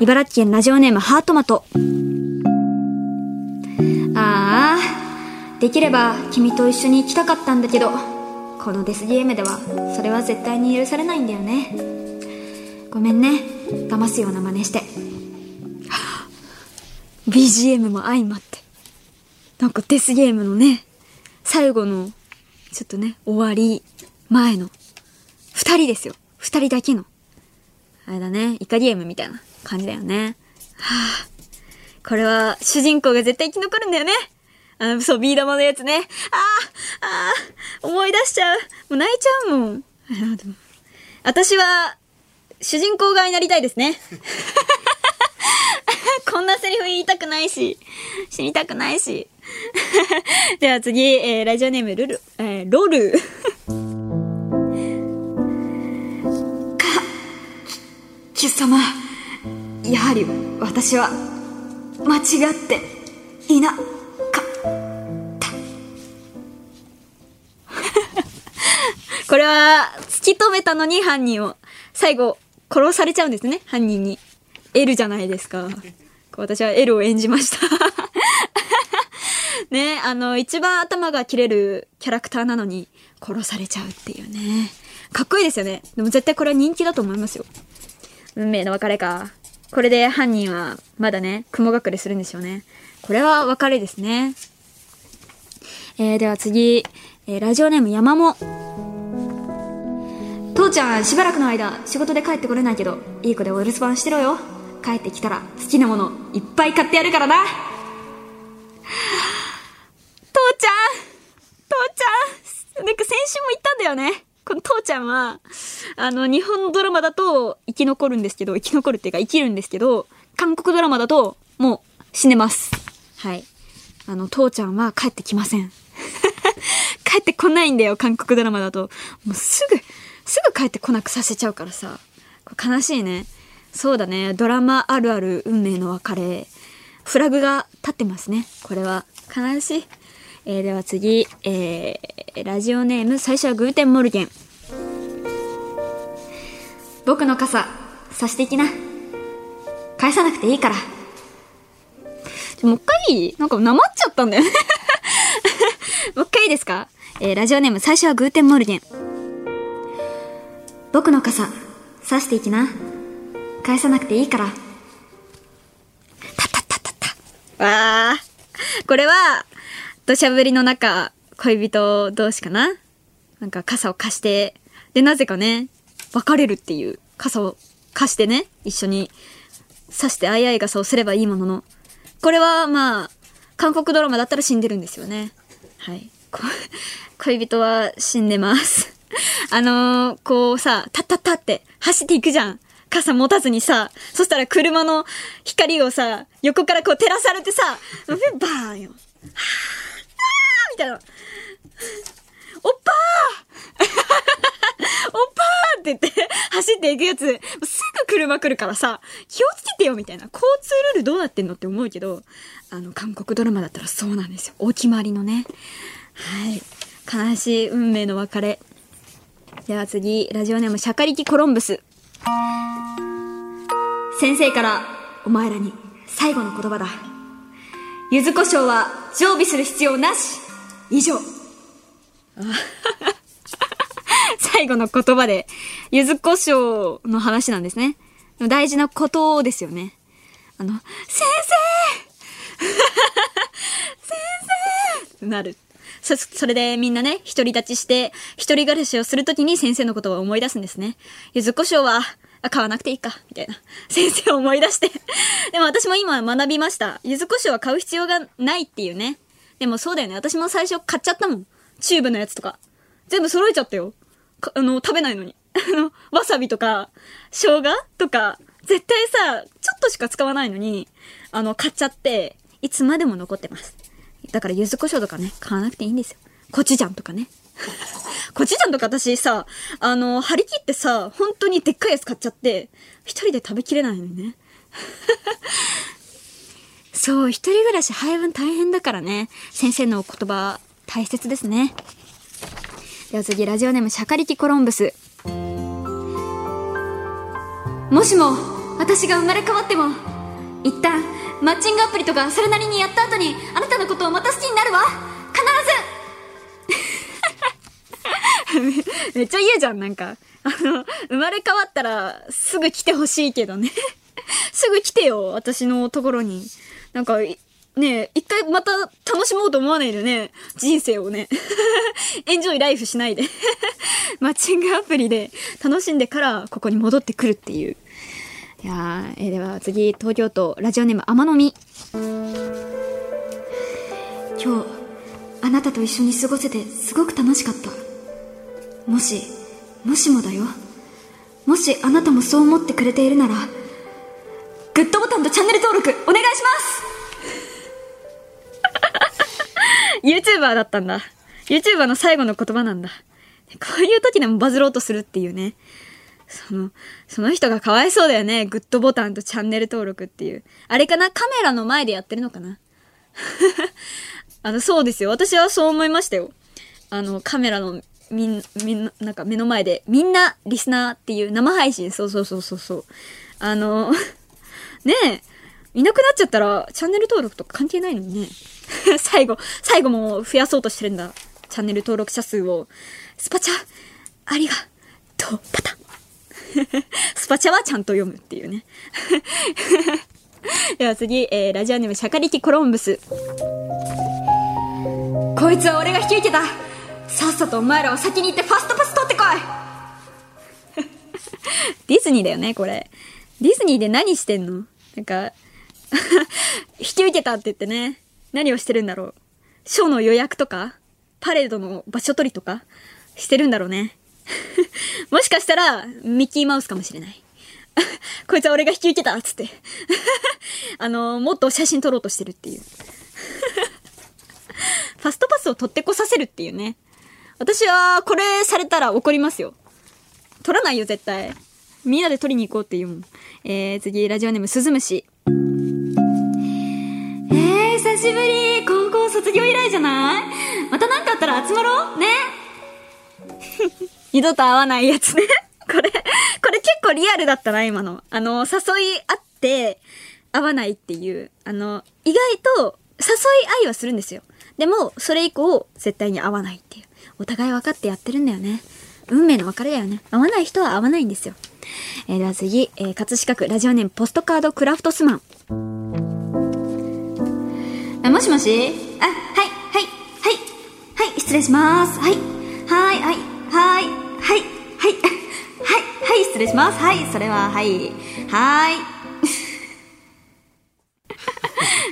茨城県ラジオネームハートマト。ああ、できれば君と一緒に行きたかったんだけど、このデスゲームではそれは絶対に許されないんだよね。ごめんね、騙すような真似して。BGM も相まって。なんかデスゲームのね、最後の、ちょっとね、終わり前の、二人ですよ。二人だけの。あれだね、イカゲームみたいな感じだよね。はあ、これは主人公が絶対生き残るんだよね。あの、そう、ビー玉のやつね。ああ、ああ、思い出しちゃう。もう泣いちゃうもん。私は、主人公側になりたいですね。[LAUGHS] そんなセリフ言いたくないし、死にたくないし。[LAUGHS] では次、えー、ラジオネームルル、えー、ロル。か、貴様、やはり私は間違っていなかった。[LAUGHS] これは突き止めたのに犯人を最後殺されちゃうんですね犯人に。L じゃないですか。私は L を演じましたねあの一番頭が切れるキャラクターなのに殺されちゃうっていうねかっこいいですよねでも絶対これは人気だと思いますよ運命の別れかこれで犯人はまだね、雲隠れするんでしょうね。これは別れですね。えー、では次、えー、ラジオネーム山も。父ちゃん、しばらくの間、仕事で帰ってこれないけど、いい子でお留守番してろよ。帰ってきたら、好きなもの、いっぱい買ってやるからな。父ちゃん父ちゃんなんか先週も言ったんだよね。この父ちゃんは、あの、日本のドラマだと生き残るんですけど、生き残るっていうか生きるんですけど、韓国ドラマだともう死ねます。はい。あの、父ちゃんは帰ってきません。[LAUGHS] 帰ってこないんだよ、韓国ドラマだと。もうすぐ、すぐ帰ってこなくさせちゃうからさ。悲しいね。そうだね。ドラマあるある運命の別れ。フラグが立ってますね。これは。悲しい。えー、では次、えー、ラジオネーム、最初はグーテンモルゲン。僕の傘、さしていきな。返さなくていいから。もう一回なんかなまっちゃったんだよね [LAUGHS] もう一回いいですか？えー、ラジオネーム、最初はグーテンモルゲン。僕の傘、さしていきな。返さなくていいから。たったったったった。わあ。これは、土砂降りの中、恋人同士かな？なんか傘を貸して、で、なぜかね、別れるっていう、傘を貸してね、一緒に刺してあいあい傘をすればいいものの、これはまあ、韓国ドラマだったら死んでるんですよね。はい。恋人は死んでます。[LAUGHS] あのー、こうさ、タッタッタって走っていくじゃん。傘持たずにさ、そしたら車の光をさ、横からこう照らされてさ、バーンよ。たいな。おっぱー [LAUGHS] おっぱーって言って走っていくやつ、すぐ車来るからさ、気をつけてよみたいな。交通ルールどうなってんのって思うけど、あの、韓国ドラマだったらそうなんですよ。お決まりのね。はい。悲しい運命の別れ。では次、ラジオネームシャカリキコロンブス。先生から、お前らに最後の言葉だ。柚子胡椒は常備する必要なし以上。[LAUGHS] 最後の言葉で、柚子胡椒の話なんですね。大事なことですよね。あの、先生先生ってなる。そ、それでみんなね、独り立ちして、一人暮らしをするときに先生のことを思い出すんですね。柚子胡椒は、あ、買わなくていいか、みたいな。先生を思い出して。でも私も今学びました。柚子胡椒は買う必要がないっていうね。でもそうだよね。私も最初買っちゃったもん。チューブのやつとか。全部揃えちゃったよ。あの、食べないのに。[LAUGHS] あの、わさびとか、生姜とか、絶対さ、ちょっとしか使わないのに、あの、買っちゃって、いつまでも残ってます。だから、柚子胡椒とかね、買わなくていいんですよ。コチュジャンとかね。[LAUGHS] コチュジャンとか私さ、あの、張り切ってさ、本当にでっかいやつ買っちゃって、一人で食べきれないのにね。そう、一人暮らし配分大変だからね。先生のお言葉、大切ですね。では次、ラジオネーム、シャカリキコロンブス。もしも、私が生まれ変わっても、一旦、マッチングアプリとかそれなりにやった後に、あなたのことをまた好きになるわ必ず [LAUGHS] めっちゃ言うじゃん、なんか。あの、生まれ変わったら、すぐ来てほしいけどね。すぐ来てよ、私のところに。なんか、ね一回また楽しもうと思わないでね、人生をね。[LAUGHS] エンジョイライフしないで [LAUGHS] マッチングアプリで楽しんでからここに戻ってくるっていう。いや、えー、では次、東京都ラジオネーム天のみ。今日、あなたと一緒に過ごせてすごく楽しかった。もし、もしもだよ。もしあなたもそう思ってくれているなら、グッドボタンとチャンネル登録お願いします !YouTuber だったんだ。YouTuber の最後の言葉なんだ。こういう時でもバズろうとするっていうね。その、その人がかわいそうだよね。グッドボタンとチャンネル登録っていう。あれかな？カメラの前でやってるのかな？[LAUGHS] あの、そうですよ。私はそう思いましたよ。あの、カメラのみん、みんな、なんか目の前で、みんなリスナーっていう生配信、そうそうそうそうそう。あの、ねえ、いなくなっちゃったら、チャンネル登録とか関係ないのにね。[LAUGHS] 最後、最後も増やそうとしてるんだ。チャンネル登録者数を。スパチャ、ありがとう、パタン。[LAUGHS] スパチャはちゃんと読むっていうね。[LAUGHS] では次、えー、ラジオネームシャカリキコロンブス。こいつは俺が引き受けたさっさとお前らは先に行ってファストパス取ってこいディズニーだよね、これ。ディズニーで何してんの？なんか [LAUGHS] 引き受けたって言ってね、何をしてるんだろう。ショーの予約とかパレードの場所取りとかしてるんだろうね。[LAUGHS] もしかしたら、ミッキーマウスかもしれない。[LAUGHS] こいつは俺が引き受けたっつって。あの、もっと写真撮ろうとしてるっていう。ファストパスを取ってこさせるっていうね。私は、これされたら怒りますよ。取らないよ、絶対。みんなで取りに行こうっていうもん。えー、次、ラジオネーム、スズムシ。えー、久しぶり。高校卒業以来じゃない？また何かあったら集まろう？ね二度と会わないやつね。[LAUGHS] これ、これ結構リアルだったな、今の。あの、誘い合って、会わないっていう。あの、意外と、誘い合いはするんですよ。でも、それ以降、絶対に会わないっていう。お互い分かってやってるんだよね。運命の別れだよね。会わない人は会わないんですよ。えー、では次、えー、葛飾区ラジオネームポストカードクラフトスマン。あ、もしもし？あ、はい、はい、はい、はい、失礼します。はい、はい、はい、はい、はい、はい、[LAUGHS] はい、はい、失礼します。はい、それは、はい、はい。[LAUGHS]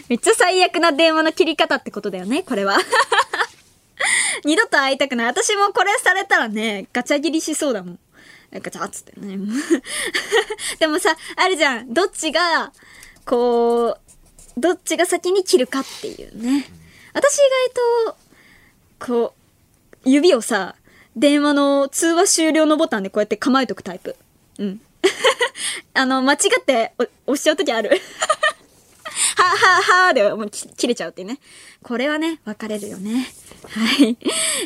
めっちゃ最悪な電話の切り方ってことだよね、これは。[LAUGHS] 二度と会いたくない。私もこれされたらね、ガチャ切りしそうだもん。ガチャっつってね。[LAUGHS] でもさ、あるじゃん。どっちが、こう、どっちが先に切るかっていうね。私意外と、こう、指をさ、電話の通話終了のボタンでこうやって構えとくタイプ。うん。[LAUGHS] あの、間違って押しちゃうときある。[LAUGHS] はははでもう切れちゃうっていうね。これはね、分かれるよね。はい。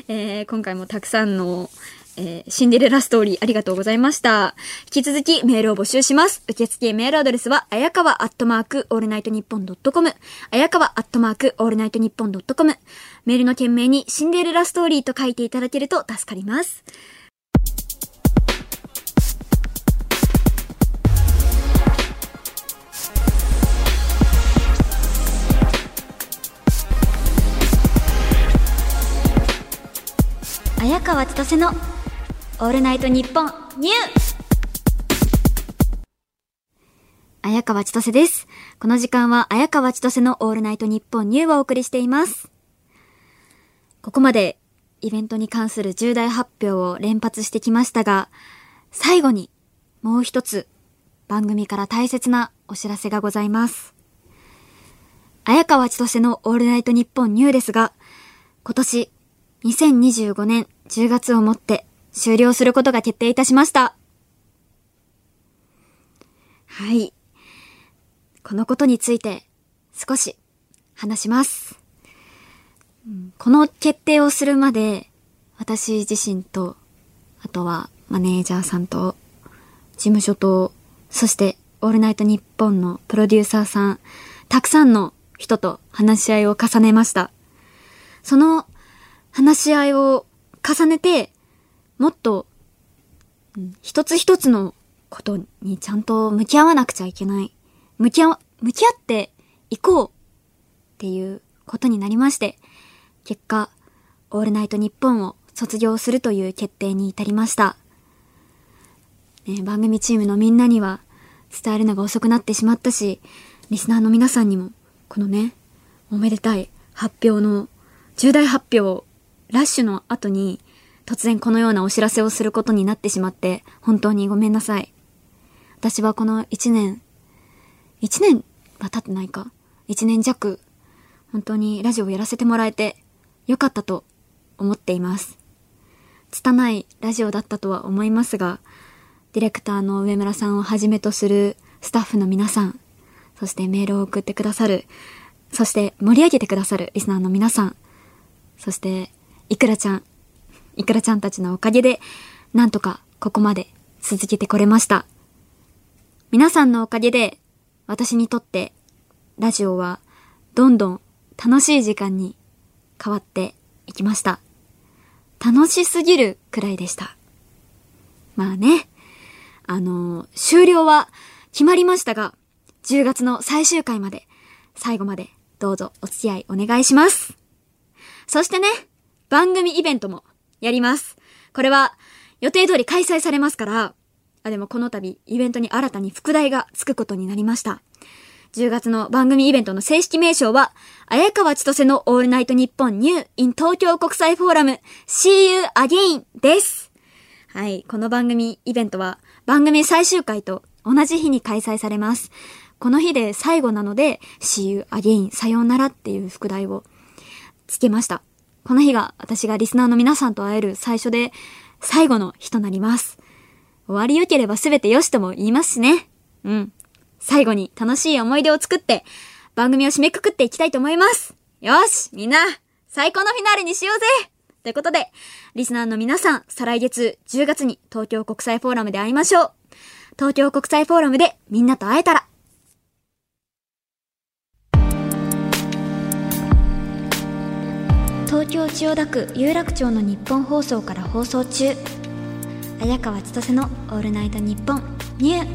えー、今回もたくさんの、えー、シンデレラストーリーありがとうございました。引き続きメールを募集します。受付メールアドレスは、あやかわアットマークオールナイトニッポンドットコム。あやかわアットマークオールナイトニッポンドットコム。メールの件名にシンデレラストーリーと書いていただけると助かります。綾川千歳のオールナイトニッポンニュー綾川千歳です。この時間は綾川千歳のオールナイトニッポンニューをお送りしています。ここまでイベントに関する重大発表を連発してきましたが、最後にもう一つ番組から大切なお知らせがございます。綾川千歳のオールナイトニッポンニューですが、今年2025年10月をもって終了することが決定いたしました。はい。このことについて少し話します。この決定をするまで私自身と、あとはマネージャーさんと、事務所と、そしてオールナイトニッポンのプロデューサーさん、たくさんの人と話し合いを重ねました。その話し合いを重ねて、もっと、うん、一つ一つのことにちゃんと向き合わなくちゃいけない。向き合、向き合っていこうっていうことになりまして、結果、オールナイトニッポンを卒業するという決定に至りました。ね、番組チームのみんなには伝えるのが遅くなってしまったし、リスナーの皆さんにも、このね、おめでたい発表の、重大発表ラッシュの後に突然このようなお知らせをすることになってしまって本当にごめんなさい。私はこの一年1年は経ってないか。1年弱、本当にラジオをやらせてもらえてよかったと思っています。拙いラジオだったとは思いますが、ディレクターの上村さんをはじめとするスタッフの皆さん、そしてメールを送ってくださる、そして盛り上げてくださるリスナーの皆さん、そして、いくらちゃん、いくらちゃんたちのおかげで、なんとかここまで続けてこれました。皆さんのおかげで、私にとってラジオはどんどん楽しい時間に変わっていきました。楽しすぎるくらいでした。まあね、あのー、終了は決まりましたが、10月の最終回まで、最後までどうぞお付き合いお願いします。そしてね、番組イベントもやります。これは予定通り開催されますから、あ、でもこの度イベントに新たに副題がつくことになりました。10月の番組イベントの正式名称は、綾川千歳のオールナイトニッポンニュー in 東京国際フォーラム See You Again です。はい、この番組イベントは番組最終回と同じ日に開催されます。この日で最後なので See You Again さようならっていう副題をつけました。この日が私がリスナーの皆さんと会える最初で最後の日となります。終わり良ければ全て良しとも言いますしね。うん。最後に楽しい思い出を作って、番組を締めくくっていきたいと思います。よしみんな最高のフィナーレにしようぜということで、リスナーの皆さん、再来月10月に東京国際フォーラムで会いましょう。東京国際フォーラムでみんなと会えたら。東京千代田区有楽町の日本放送から放送中。綾川千歳のオールナイトニッポンニュー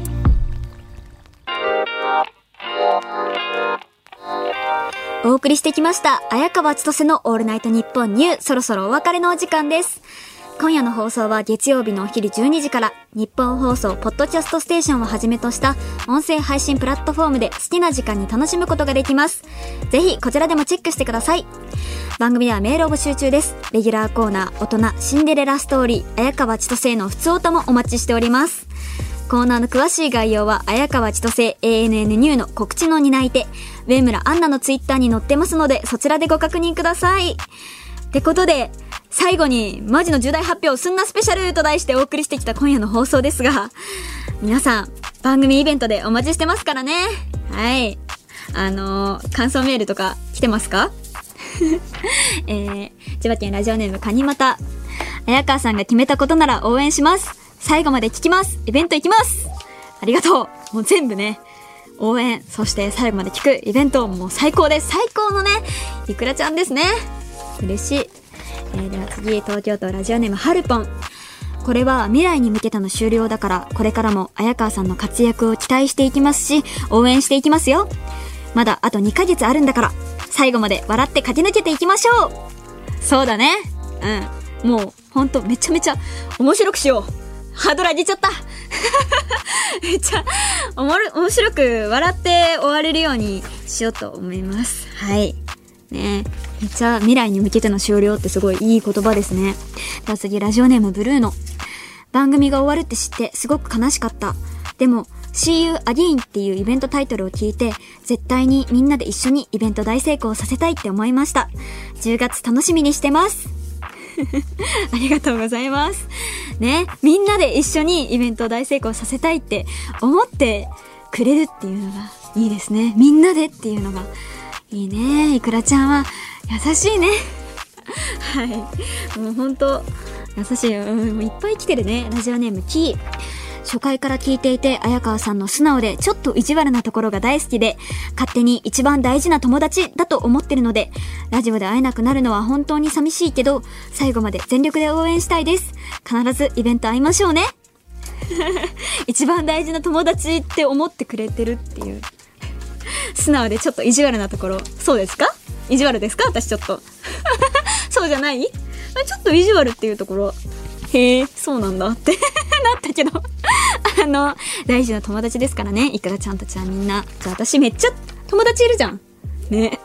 お送りしてきました、綾川千歳のオールナイトニッポンニュー、そろそろお別れのお時間です。今夜の放送は月曜日のお昼12時から、日本放送ポッドキャストステーションをはじめとした音声配信プラットフォームで好きな時間に楽しむことができます。ぜひこちらでもチェックしてください。番組はメールを募集中です。レギュラーコーナー、大人、シンデレラストーリー、綾川千歳の普通歌もお待ちしております。コーナーの詳しい概要は、綾川千歳 ANN ニューの告知の担い手、上村アンナのツイッターに載ってますので、そちらでご確認ください。ってことで、最後に、マジの重大発表すんなスペシャルと題してお送りしてきた今夜の放送ですが、皆さん、番組イベントでお待ちしてますからね。はい。あのー、感想メールとか来てますか？[LAUGHS] えー、千葉県ラジオネームカニマタ。綾川さんが決めたことなら応援します。最後まで聞きますイベント行きますありがとうもう全部ね、応援、そして最後まで聞くイベント、もう最高です最高のね、いくらちゃんですね嬉しい。えー、では次、東京都ラジオネームはるぽん。これは未来に向けての終了だから、これからも綾川さんの活躍を期待していきますし、応援していきますよ。まだあと2ヶ月あるんだから、最後まで笑って駆け抜けていきましょうそうだね。うん。もう、ほんとめちゃめちゃ面白くしよう。ハードル上げちゃった [LAUGHS] めっちゃおもる、面白く笑って終われるようにしようと思います。はい。ねめっちゃ未来に向けての終了ってすごいいい言葉ですね。では次、ラジオネームブルーノ。番組が終わるって知ってすごく悲しかった。でも、See You Again っていうイベントタイトルを聞いて、絶対にみんなで一緒にイベント大成功させたいって思いました。10月楽しみにしてます。[LAUGHS] ありがとうございます。ね、みんなで一緒にイベントを大成功させたいって思ってくれるっていうのがいいですね。みんなでっていうのがいいね。いくらちゃんは優しいね。[LAUGHS] はい。もうほんと優しい。うん、いっぱい来てるね。ラジオネームキー。初回から聞いていて、綾川さんの素直でちょっと意地悪なところが大好きで、勝手に一番大事な友達だと思ってるので、ラジオで会えなくなるのは本当に寂しいけど、最後まで全力で応援したいです。必ずイベント会いましょうね。[LAUGHS] 一番大事な友達って思ってくれてるっていう。[LAUGHS] 素直でちょっと意地悪なところ、そうですか？意地悪ですか？私ちょっと。[LAUGHS] そうじゃない？ちょっと意地悪っていうところ、へえ、そうなんだって [LAUGHS] なったけどあの、大事な友達ですからね。いくらちゃんたちはみんな。じゃあ私めっちゃ友達いるじゃん。ね。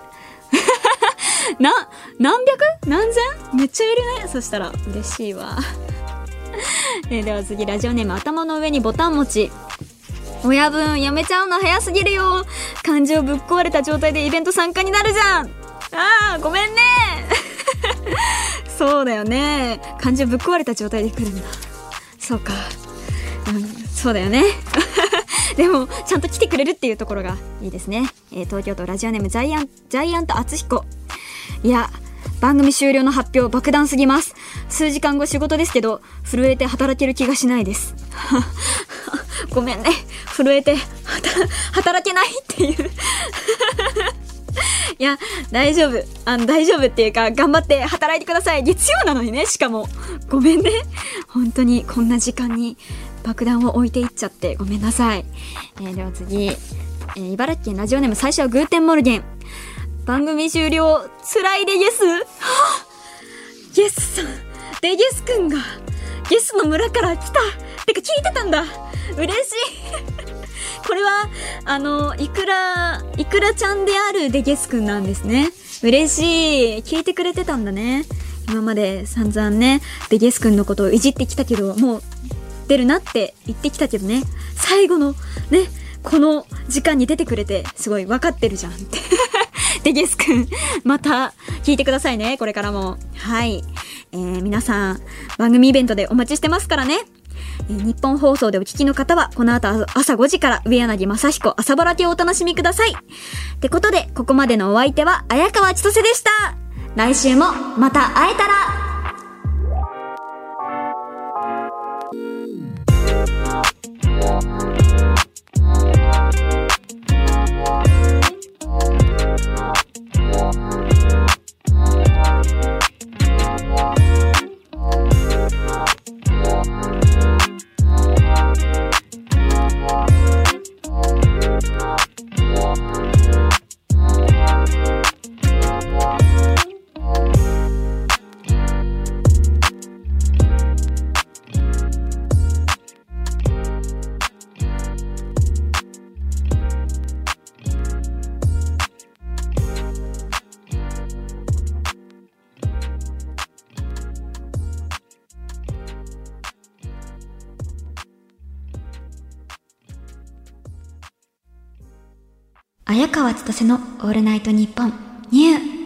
な、何百？何千？めっちゃいるね。そしたら嬉しいわ。え、では次、ラジオネーム頭の上にボタン持ち。親分やめちゃうの早すぎるよ。感情ぶっ壊れた状態でイベント参加になるじゃん。ああごめんね。[LAUGHS] そうだよね。感情ぶっ壊れた状態で来るんだ。そうか。うんそうだよね。[LAUGHS] でもちゃんと来てくれるっていうところがいいですね、えー、東京都ラジオネームジャイアンジャイアント厚彦いや番組終了の発表爆弾すぎます数時間後仕事ですけど震えて働ける気がしないです [LAUGHS] ごめんね震えて働けないっていう [LAUGHS] いや、大丈夫。あの、大丈夫っていうか、頑張って働いてください。月曜なのにね、しかも。ごめんね。本当に、こんな時間に爆弾を置いていっちゃってごめんなさい。えー、では次、えー、茨城県ラジオネーム最初はグーテンモルゲン。番組終了、辛いでゲス？は [GASPS] ぁゲスさん、デゲスくんが、ゲスの村から来た。てか聞いてたんだ。嬉しい。[LAUGHS] これは、あの、いくら、いくらちゃんであるデゲスくんなんですね。嬉しい。聞いてくれてたんだね。今まで散々ね、デゲスくんのことをいじってきたけど、もう出るなって言ってきたけどね、最後のね、この時間に出てくれて、すごい分かってるじゃんって。で、ゲスくん、また聞いてくださいね、これからも。はい。えー、皆さん、番組イベントでお待ちしてますからね。えー、日本放送でお聞きの方は、この後朝5時から上柳正彦朝ぼらけをお楽しみください。ってことで、ここまでのお相手は、綾川千歳でした。来週もまた会えたら川千歳のオールナイトニッポンニュー。